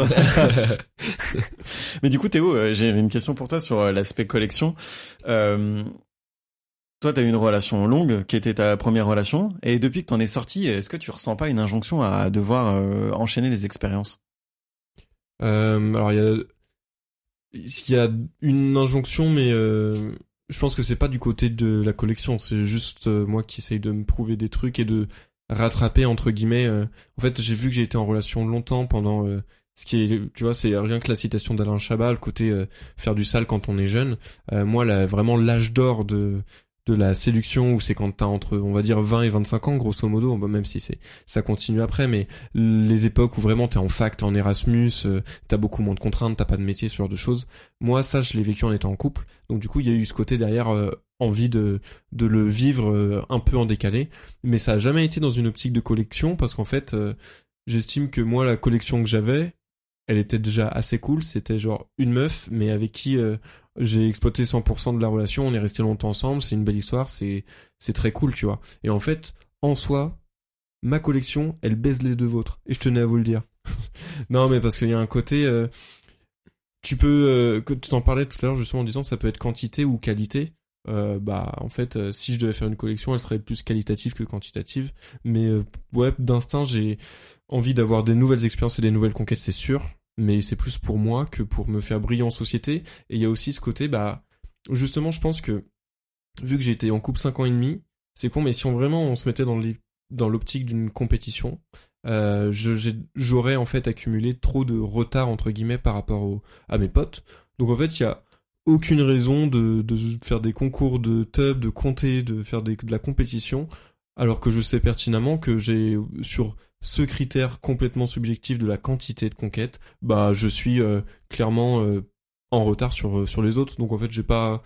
Mais du coup, Théo, euh, j'ai une question pour toi sur euh, l'aspect collection. Euh, toi, t'as eu une relation longue qui était ta première relation, et depuis que t'en es sorti, est-ce que tu ressens pas une injonction à devoir euh, enchaîner les expériences? Alors il y a une injonction, mais euh, je pense que c'est pas du côté de la collection. C'est juste euh, moi qui essaye de me prouver des trucs et de rattraper entre guillemets. euh, En fait, j'ai vu que j'ai été en relation longtemps pendant euh, ce qui est, tu vois, c'est rien que la citation d'Alain Chabat, le côté euh, faire du sale quand on est jeune. Euh, moi, là, vraiment l'âge d'or de de la séduction où c'est quand t'as entre on va dire 20 et 25 ans grosso modo même si c'est ça continue après mais les époques où vraiment t'es en fac t'es en Erasmus euh, t'as beaucoup moins de contraintes t'as pas de métier ce genre de choses moi ça je l'ai vécu en étant en couple. Donc du coup il y a eu ce côté derrière euh, envie de de le vivre euh, un peu en décalé. Mais ça a jamais été dans une optique de collection parce qu'en fait j'estime que moi la collection que j'avais elle était déjà assez cool. C'était genre une meuf mais avec qui euh, j'ai exploité 100% de la relation. On est resté longtemps ensemble. C'est une belle histoire. C'est c'est très cool tu vois. Et en fait en soi ma collection elle baise les deux vôtres. Et je tenais à vous le dire. Non mais parce qu'il y a un côté euh, tu peux euh, que tu t'en parlais tout à l'heure justement en disant ça peut être quantité ou qualité. Bah en fait si je devais faire une collection elle serait plus qualitative que quantitative. Mais euh, ouais d'instinct j'ai envie d'avoir des nouvelles expériences et des nouvelles conquêtes c'est sûr mais c'est plus pour moi que pour me faire briller en société. Et il y a aussi ce côté bah justement je pense que vu que j'ai été en couple 5 ans et demi c'est con mais si on vraiment on se mettait dans les dans l'optique d'une compétition euh, j'aurais en fait accumulé trop de retard entre guillemets par rapport au, à mes potes. Donc en fait il y a aucune raison de, faire des concours de tub, de compter, de faire de la compétition, alors que je sais pertinemment que j'ai sur ce critère complètement subjectif de la quantité de conquête, bah je suis euh, clairement euh, en retard sur euh, sur les autres. Donc en fait j'ai pas,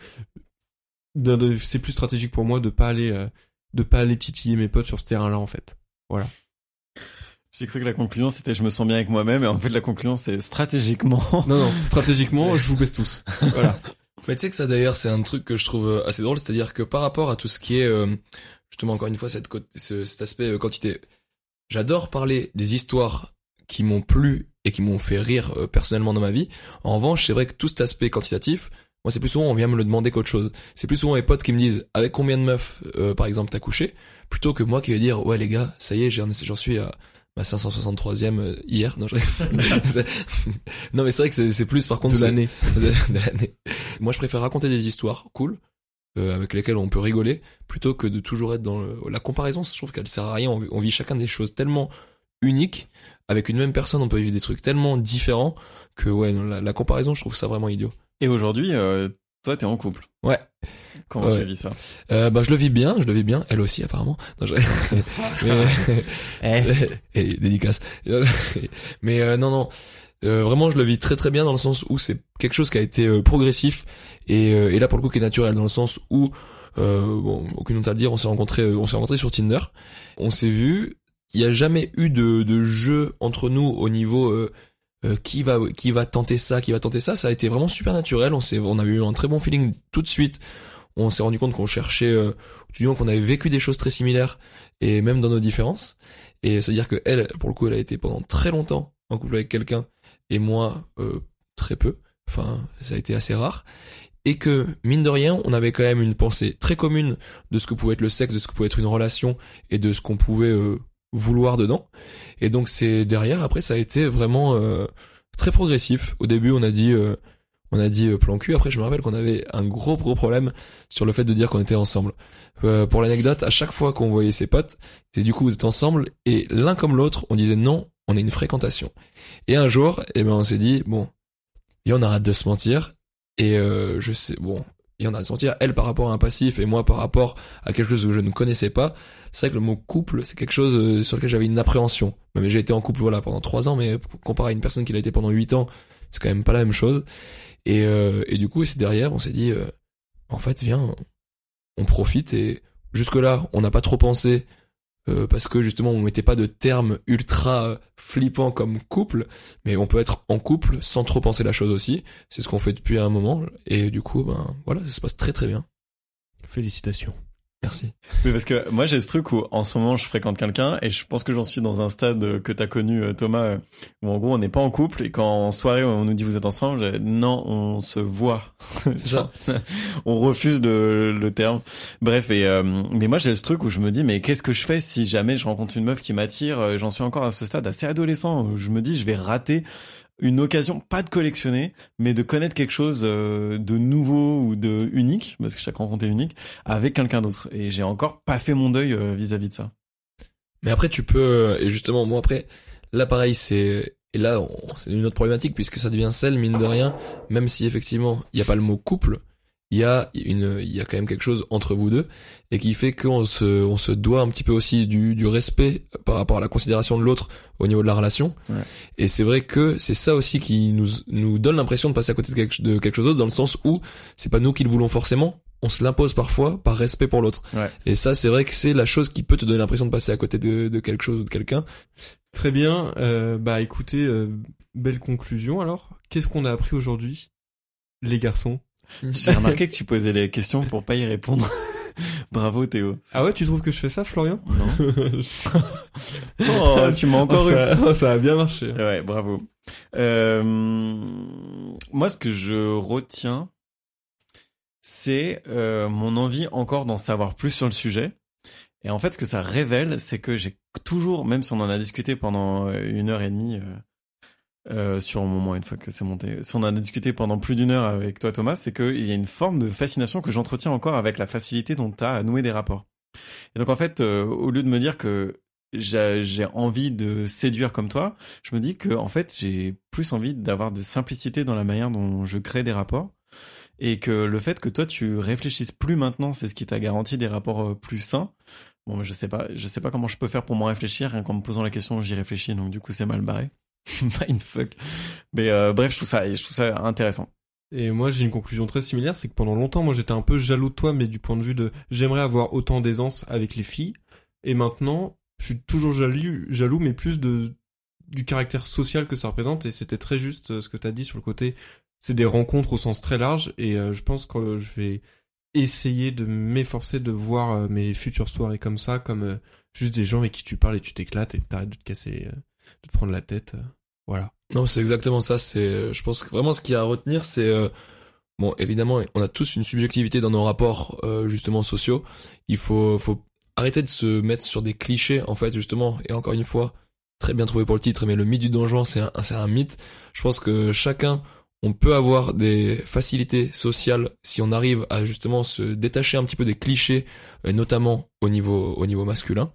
c'est plus stratégique pour moi de pas aller euh, de pas aller titiller mes potes sur ce terrain-là en fait. J'ai cru que la conclusion c'était je me sens bien avec moi-même, et en fait la conclusion c'est stratégiquement. Non non, stratégiquement je vous baisse tous. Voilà. Mais tu sais que ça d'ailleurs c'est un truc que je trouve assez drôle, c'est-à-dire que par rapport à tout ce qui est euh, justement encore une fois cette côte- ce- cet aspect euh, quantité, j'adore parler des histoires qui m'ont plu et qui m'ont fait rire euh, personnellement dans ma vie. En revanche, c'est vrai que tout cet aspect quantitatif, moi c'est plus souvent on vient me le demander qu'autre chose. C'est plus souvent mes potes qui me disent avec combien de meufs euh, par exemple t'as couché, plutôt que moi qui vais dire ouais les gars ça y est j'en j'en suis à ma 563e euh, hier. Non, je... Non mais c'est vrai que c'est plus par contre De c'est- l'année. de, de l'année. Moi, je préfère raconter des histoires cool, euh, avec lesquelles on peut rigoler, plutôt que de toujours être dans le- la comparaison. Je trouve qu'elle sert à rien. On, vit- on vit chacun des choses tellement uniques. Avec une même personne, on peut vivre des trucs tellement différents que ouais, la, la comparaison, je trouve ça vraiment idiot. Et aujourd'hui, euh, toi t'es en couple. Ouais. Comment Ouais. tu vis ça? Euh, bah, je le vis bien, je le vis bien. Elle aussi, apparemment. Non, je... Mais- et dédicace. Mais euh, non, non. Euh, vraiment, je le vis très très bien dans le sens où c'est quelque chose qui a été euh, progressif et, euh, et là pour le coup qui est naturel dans le sens où euh, bon, aucune honte à le dire, on s'est rencontrés, euh, on s'est rencontrés sur Tinder, on s'est vu, il y a jamais eu de, de jeu entre nous au niveau euh, qui va qui va tenter ça, qui va tenter ça. Ça a été vraiment super naturel. On s'est, on a eu un très bon feeling tout de suite. On s'est rendu compte qu'on cherchait, euh, du moins qu'on avait vécu des choses très similaires et même dans nos différences. Et c'est à dire que elle, pour le coup, elle a été pendant très longtemps en couple avec quelqu'un et moi euh, très peu. Enfin, ça a été assez rare. Et que, mine de rien, on avait quand même une pensée très commune de ce que pouvait être le sexe, de ce que pouvait être une relation et de ce qu'on pouvait euh, vouloir dedans. Et donc c'est derrière, après, ça a été vraiment euh, très progressif. Au début, on a dit... euh, on a dit euh, plan cul. Après, je me rappelle qu'on avait un gros gros problème sur le fait de dire qu'on était ensemble. Euh, pour l'anecdote, à chaque fois qu'on voyait ses potes, c'est du coup vous êtes ensemble et l'un comme l'autre, on disait non, on est une fréquentation. Et un jour, eh ben on s'est dit bon, et on arrête de se mentir. Et euh, je sais bon, et on arrête de se mentir. Elle par rapport à un passif et moi par rapport à quelque chose que je ne connaissais pas. C'est vrai que le mot couple, c'est quelque chose euh, sur lequel j'avais une appréhension. Mais j'ai été en couple voilà pendant trois ans, mais comparé à une personne qui l'a été pendant huit ans, c'est quand même pas la même chose. Et, euh, et du coup, c'est derrière, on s'est dit, euh, en fait, viens, on profite. Et jusque-là, on n'a pas trop pensé, euh, parce que justement, on mettait pas de termes ultra flippants comme couple, mais on peut être en couple sans trop penser la chose aussi. C'est ce qu'on fait depuis un moment. Et du coup, ben voilà, ça se passe très très bien. Félicitations. Merci. Oui, parce que moi j'ai ce truc où en ce moment je fréquente quelqu'un et je pense que j'en suis dans un stade euh, que t'as connu euh, Thomas euh, où en gros on n'est pas en couple et quand en soirée on nous dit vous êtes ensemble, non on se voit. C'est ça. on refuse le, le terme. Bref et euh, mais moi j'ai ce truc où je me dis mais qu'est-ce que je fais si jamais je rencontre une meuf qui m'attire J'en suis encore à ce stade assez adolescent où je me dis je vais rater une occasion pas de collectionner mais de connaître quelque chose euh, de nouveau ou de unique parce que chaque rencontre est unique avec quelqu'un d'autre et j'ai encore pas fait mon deuil euh, vis-à-vis de ça. Mais après, tu peux, et justement, moi après, là pareil, c'est, et là, c'est une autre problématique puisque ça devient celle, mine de rien, même si effectivement, il n'y a pas le mot couple, il y a une, il y a quand même quelque chose entre vous deux, et qui fait qu'on se, on se doit un petit peu aussi du, du respect par rapport à la considération de l'autre au niveau de la relation. Ouais. Et c'est vrai que c'est ça aussi qui nous, nous donne l'impression de passer à côté de quelque, de quelque chose d'autre dans le sens où c'est pas nous qui le voulons forcément, on se l'impose parfois par respect pour l'autre. Ouais. Et ça, c'est vrai que c'est la chose qui peut te donner l'impression de passer à côté de, de quelque chose ou de quelqu'un. Très bien. Euh, bah écoutez, euh, belle conclusion alors. Qu'est-ce qu'on a appris aujourd'hui, les garçons? J'ai remarqué que tu posais les questions pour pas y répondre. Bravo Théo. Ah ouais, tu trouves que je fais ça, Florian Non. oh, tu m'as encore oh, eu. ça, oh, ça a bien marché. Ouais, bravo. Euh, moi, ce que je retiens, c'est euh, mon envie encore d'en savoir plus sur le sujet. Et en fait, ce que ça révèle, c'est que j'ai toujours, même si on en a discuté pendant euh, une heure et demie euh, euh, sur le moment, une fois que c'est monté, si on en a discuté pendant plus d'une heure avec toi, Thomas, c'est qu'il y a une forme de fascination que j'entretiens encore avec la facilité dont tu as à nouer des rapports. Et donc, en fait, euh, au lieu de me dire que j'ai envie de séduire comme toi, je me dis que en fait j'ai plus envie d'avoir de simplicité dans la manière dont je crée des rapports et que le fait que toi tu réfléchisses plus maintenant, c'est ce qui t'a garanti des rapports euh, plus sains. Bon, je sais pas, je sais pas comment je peux faire pour m'en réfléchir. Rien qu'en me posant la question, j'y réfléchis, donc du coup c'est mal barré. Mindfuck. Mais euh, bref, je trouve ça, je trouve ça intéressant. Et moi, j'ai une conclusion très similaire, c'est que pendant longtemps, moi, j'étais un peu jaloux de toi, mais du point de vue de j'aimerais avoir autant d'aisance avec les filles. Et maintenant, je suis toujours jaloux, jaloux, mais plus de du caractère social que ça représente. Et c'était très juste euh, ce que t'as dit sur le côté. C'est des rencontres au sens très large, et euh, je pense que je vais essayer de m'efforcer de voir euh, mes futures soirées comme ça, comme juste des gens avec qui tu parles et tu t'éclates et t'arrêtes de te casser, de te prendre la tête. Euh, voilà. Non, c'est exactement ça. C'est, euh, je pense que vraiment ce qu'il y a à retenir, c'est euh, bon, évidemment, on a tous une subjectivité dans nos rapports euh, justement sociaux. Il faut, faut arrêter de se mettre sur des clichés en fait justement. Et encore une fois, très bien trouvé pour le titre, mais le mythe du donjon, c'est un, c'est un mythe. Je pense que chacun, on peut avoir des facilités sociales si on arrive à justement se détacher un petit peu des clichés, et notamment au niveau, au niveau masculin,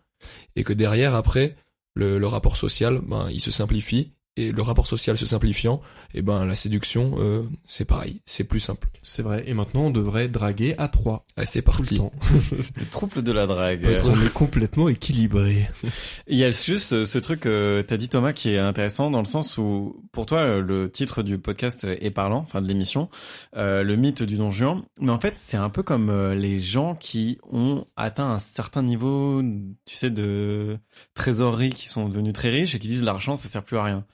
et que derrière après, le, le rapport social, ben, il se simplifie et le rapport social se simplifiant, et ben la séduction, euh, c'est pareil, c'est plus simple. C'est vrai. Et maintenant, on devrait draguer à 3. Allez, c'est Tout parti. le temps. Le trouble de la drague. Parce qu'on est complètement équilibré. Il y a juste ce, ce truc que t'as dit Thomas qui est intéressant dans le sens où pour toi euh, le titre du podcast est parlant, enfin de l'émission, euh, le mythe du don Juan. Mais en fait c'est un peu comme euh, les gens qui ont atteint un certain niveau, tu sais, de trésorerie, qui sont devenus très riches et qui disent l'argent ça sert plus à rien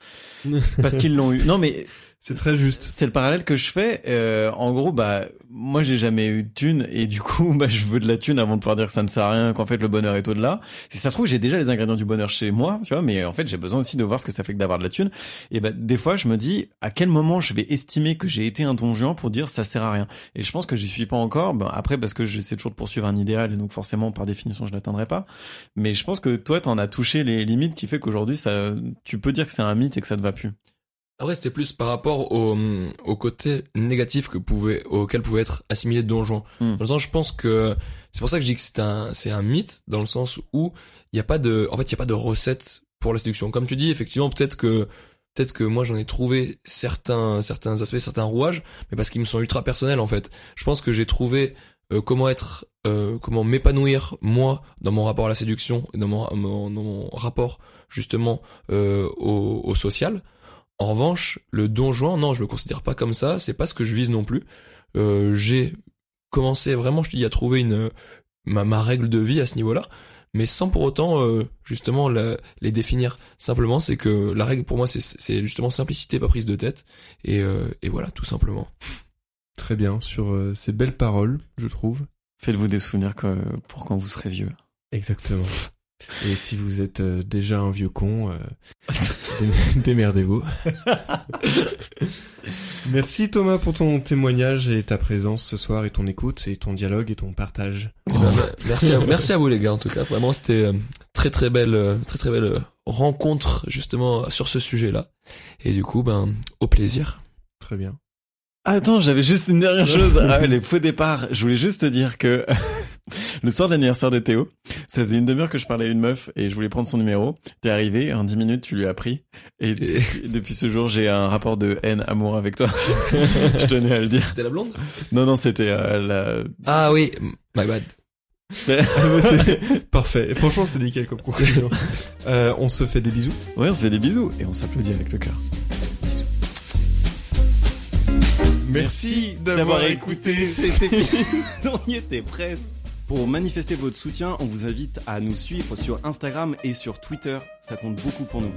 parce qu'ils l'ont eu. Non mais C'est très juste. c'est le parallèle que je fais. Euh, en gros, bah moi j'ai jamais eu de thune et du coup bah je veux de la thune avant de pouvoir dire que ça me sert à rien, qu'en fait le bonheur est au-delà. Si ça se trouve j'ai déjà les ingrédients du bonheur chez moi, tu vois, mais en fait j'ai besoin aussi de voir ce que ça fait que d'avoir de la thune. Et bah des fois je me dis à quel moment je vais estimer que j'ai été un don Juan pour dire ça sert à rien? Et je pense que j'y suis pas encore. Ben, après parce que j'essaie toujours de poursuivre un idéal et donc forcément par définition je l'atteindrai pas. Mais je pense que toi t'en as touché les limites qui fait qu'aujourd'hui ça tu peux dire que c'est un mythe et que ça te va plus. Après, c'était plus par rapport au, au côté négatif que pouvait, auquel pouvait être assimilé Don Juan. Hmm. Dans le sens, je pense que c'est pour ça que je dis que c'est un, c'est un mythe dans le sens où il n'y a pas de, en fait, il y a pas de recette pour la séduction. Comme tu dis, effectivement, peut-être que, peut-être que moi j'en ai trouvé certains, certains aspects, certains rouages, mais parce qu'ils me sont ultra personnels en fait. Je pense que j'ai trouvé euh, comment être, euh, comment m'épanouir moi dans mon rapport à la séduction, dans mon, mon- dans mon rapport justement euh, au, au social. En revanche, le don Juan, non, je le considère pas comme ça. C'est pas ce que je vise non plus. Euh, j'ai commencé vraiment, je te dis, à trouver une ma, ma règle de vie à ce niveau-là, mais sans pour autant euh, justement la- les définir. Simplement, c'est que la règle pour moi, c'est- c'est justement simplicité, pas prise de tête, et, euh, et voilà, tout simplement. Très bien. Sur euh, ces belles paroles, je trouve. Faites-vous des souvenirs que, pour quand vous serez vieux. Exactement. Et si vous êtes euh, déjà un vieux con, euh, démerdez-vous. Merci Thomas pour ton témoignage et ta présence ce soir et ton écoute et ton dialogue et ton partage. Eh ben, merci, à, merci à vous les gars en tout cas. Vraiment, c'était euh, très très belle, euh, très très belle euh, rencontre justement sur ce sujet-là. Et du coup, ben au plaisir. Très bien. Attends, j'avais juste une dernière chose. Ah, les faux départs. Je voulais juste te dire que le soir de l'anniversaire de Théo, ça faisait une demi-heure que je parlais à une meuf et je voulais prendre son numéro. T'es arrivé, en dix minutes, tu lui as pris. Et, Et- depuis ce jour, j'ai un rapport de haine, amour avec toi. je tenais à le dire. C'était la blonde? Non, non, c'était euh, la... Ah oui, my bad. Parfait. Et franchement, c'est nickel comme conclusion. Euh, on se fait des bisous. Ouais, on se fait des bisous et on s'applaudit avec le cœur. Merci d'avoir écouté cet épisode. on y était presque. Pour manifester votre soutien, on vous invite à nous suivre sur Instagram et sur Twitter. Ça compte beaucoup pour nous.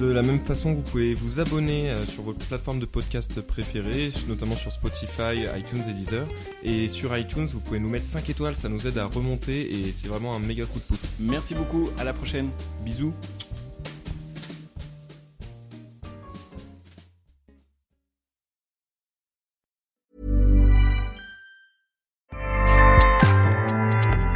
De la même façon, vous pouvez vous abonner euh, sur votre plateforme de podcast préférée, notamment sur Spotify, iTunes et Deezer. Et sur iTunes, vous pouvez nous mettre 5 étoiles, ça nous aide à remonter et c'est vraiment un méga coup de pouce. Merci beaucoup. À la prochaine. Bisous.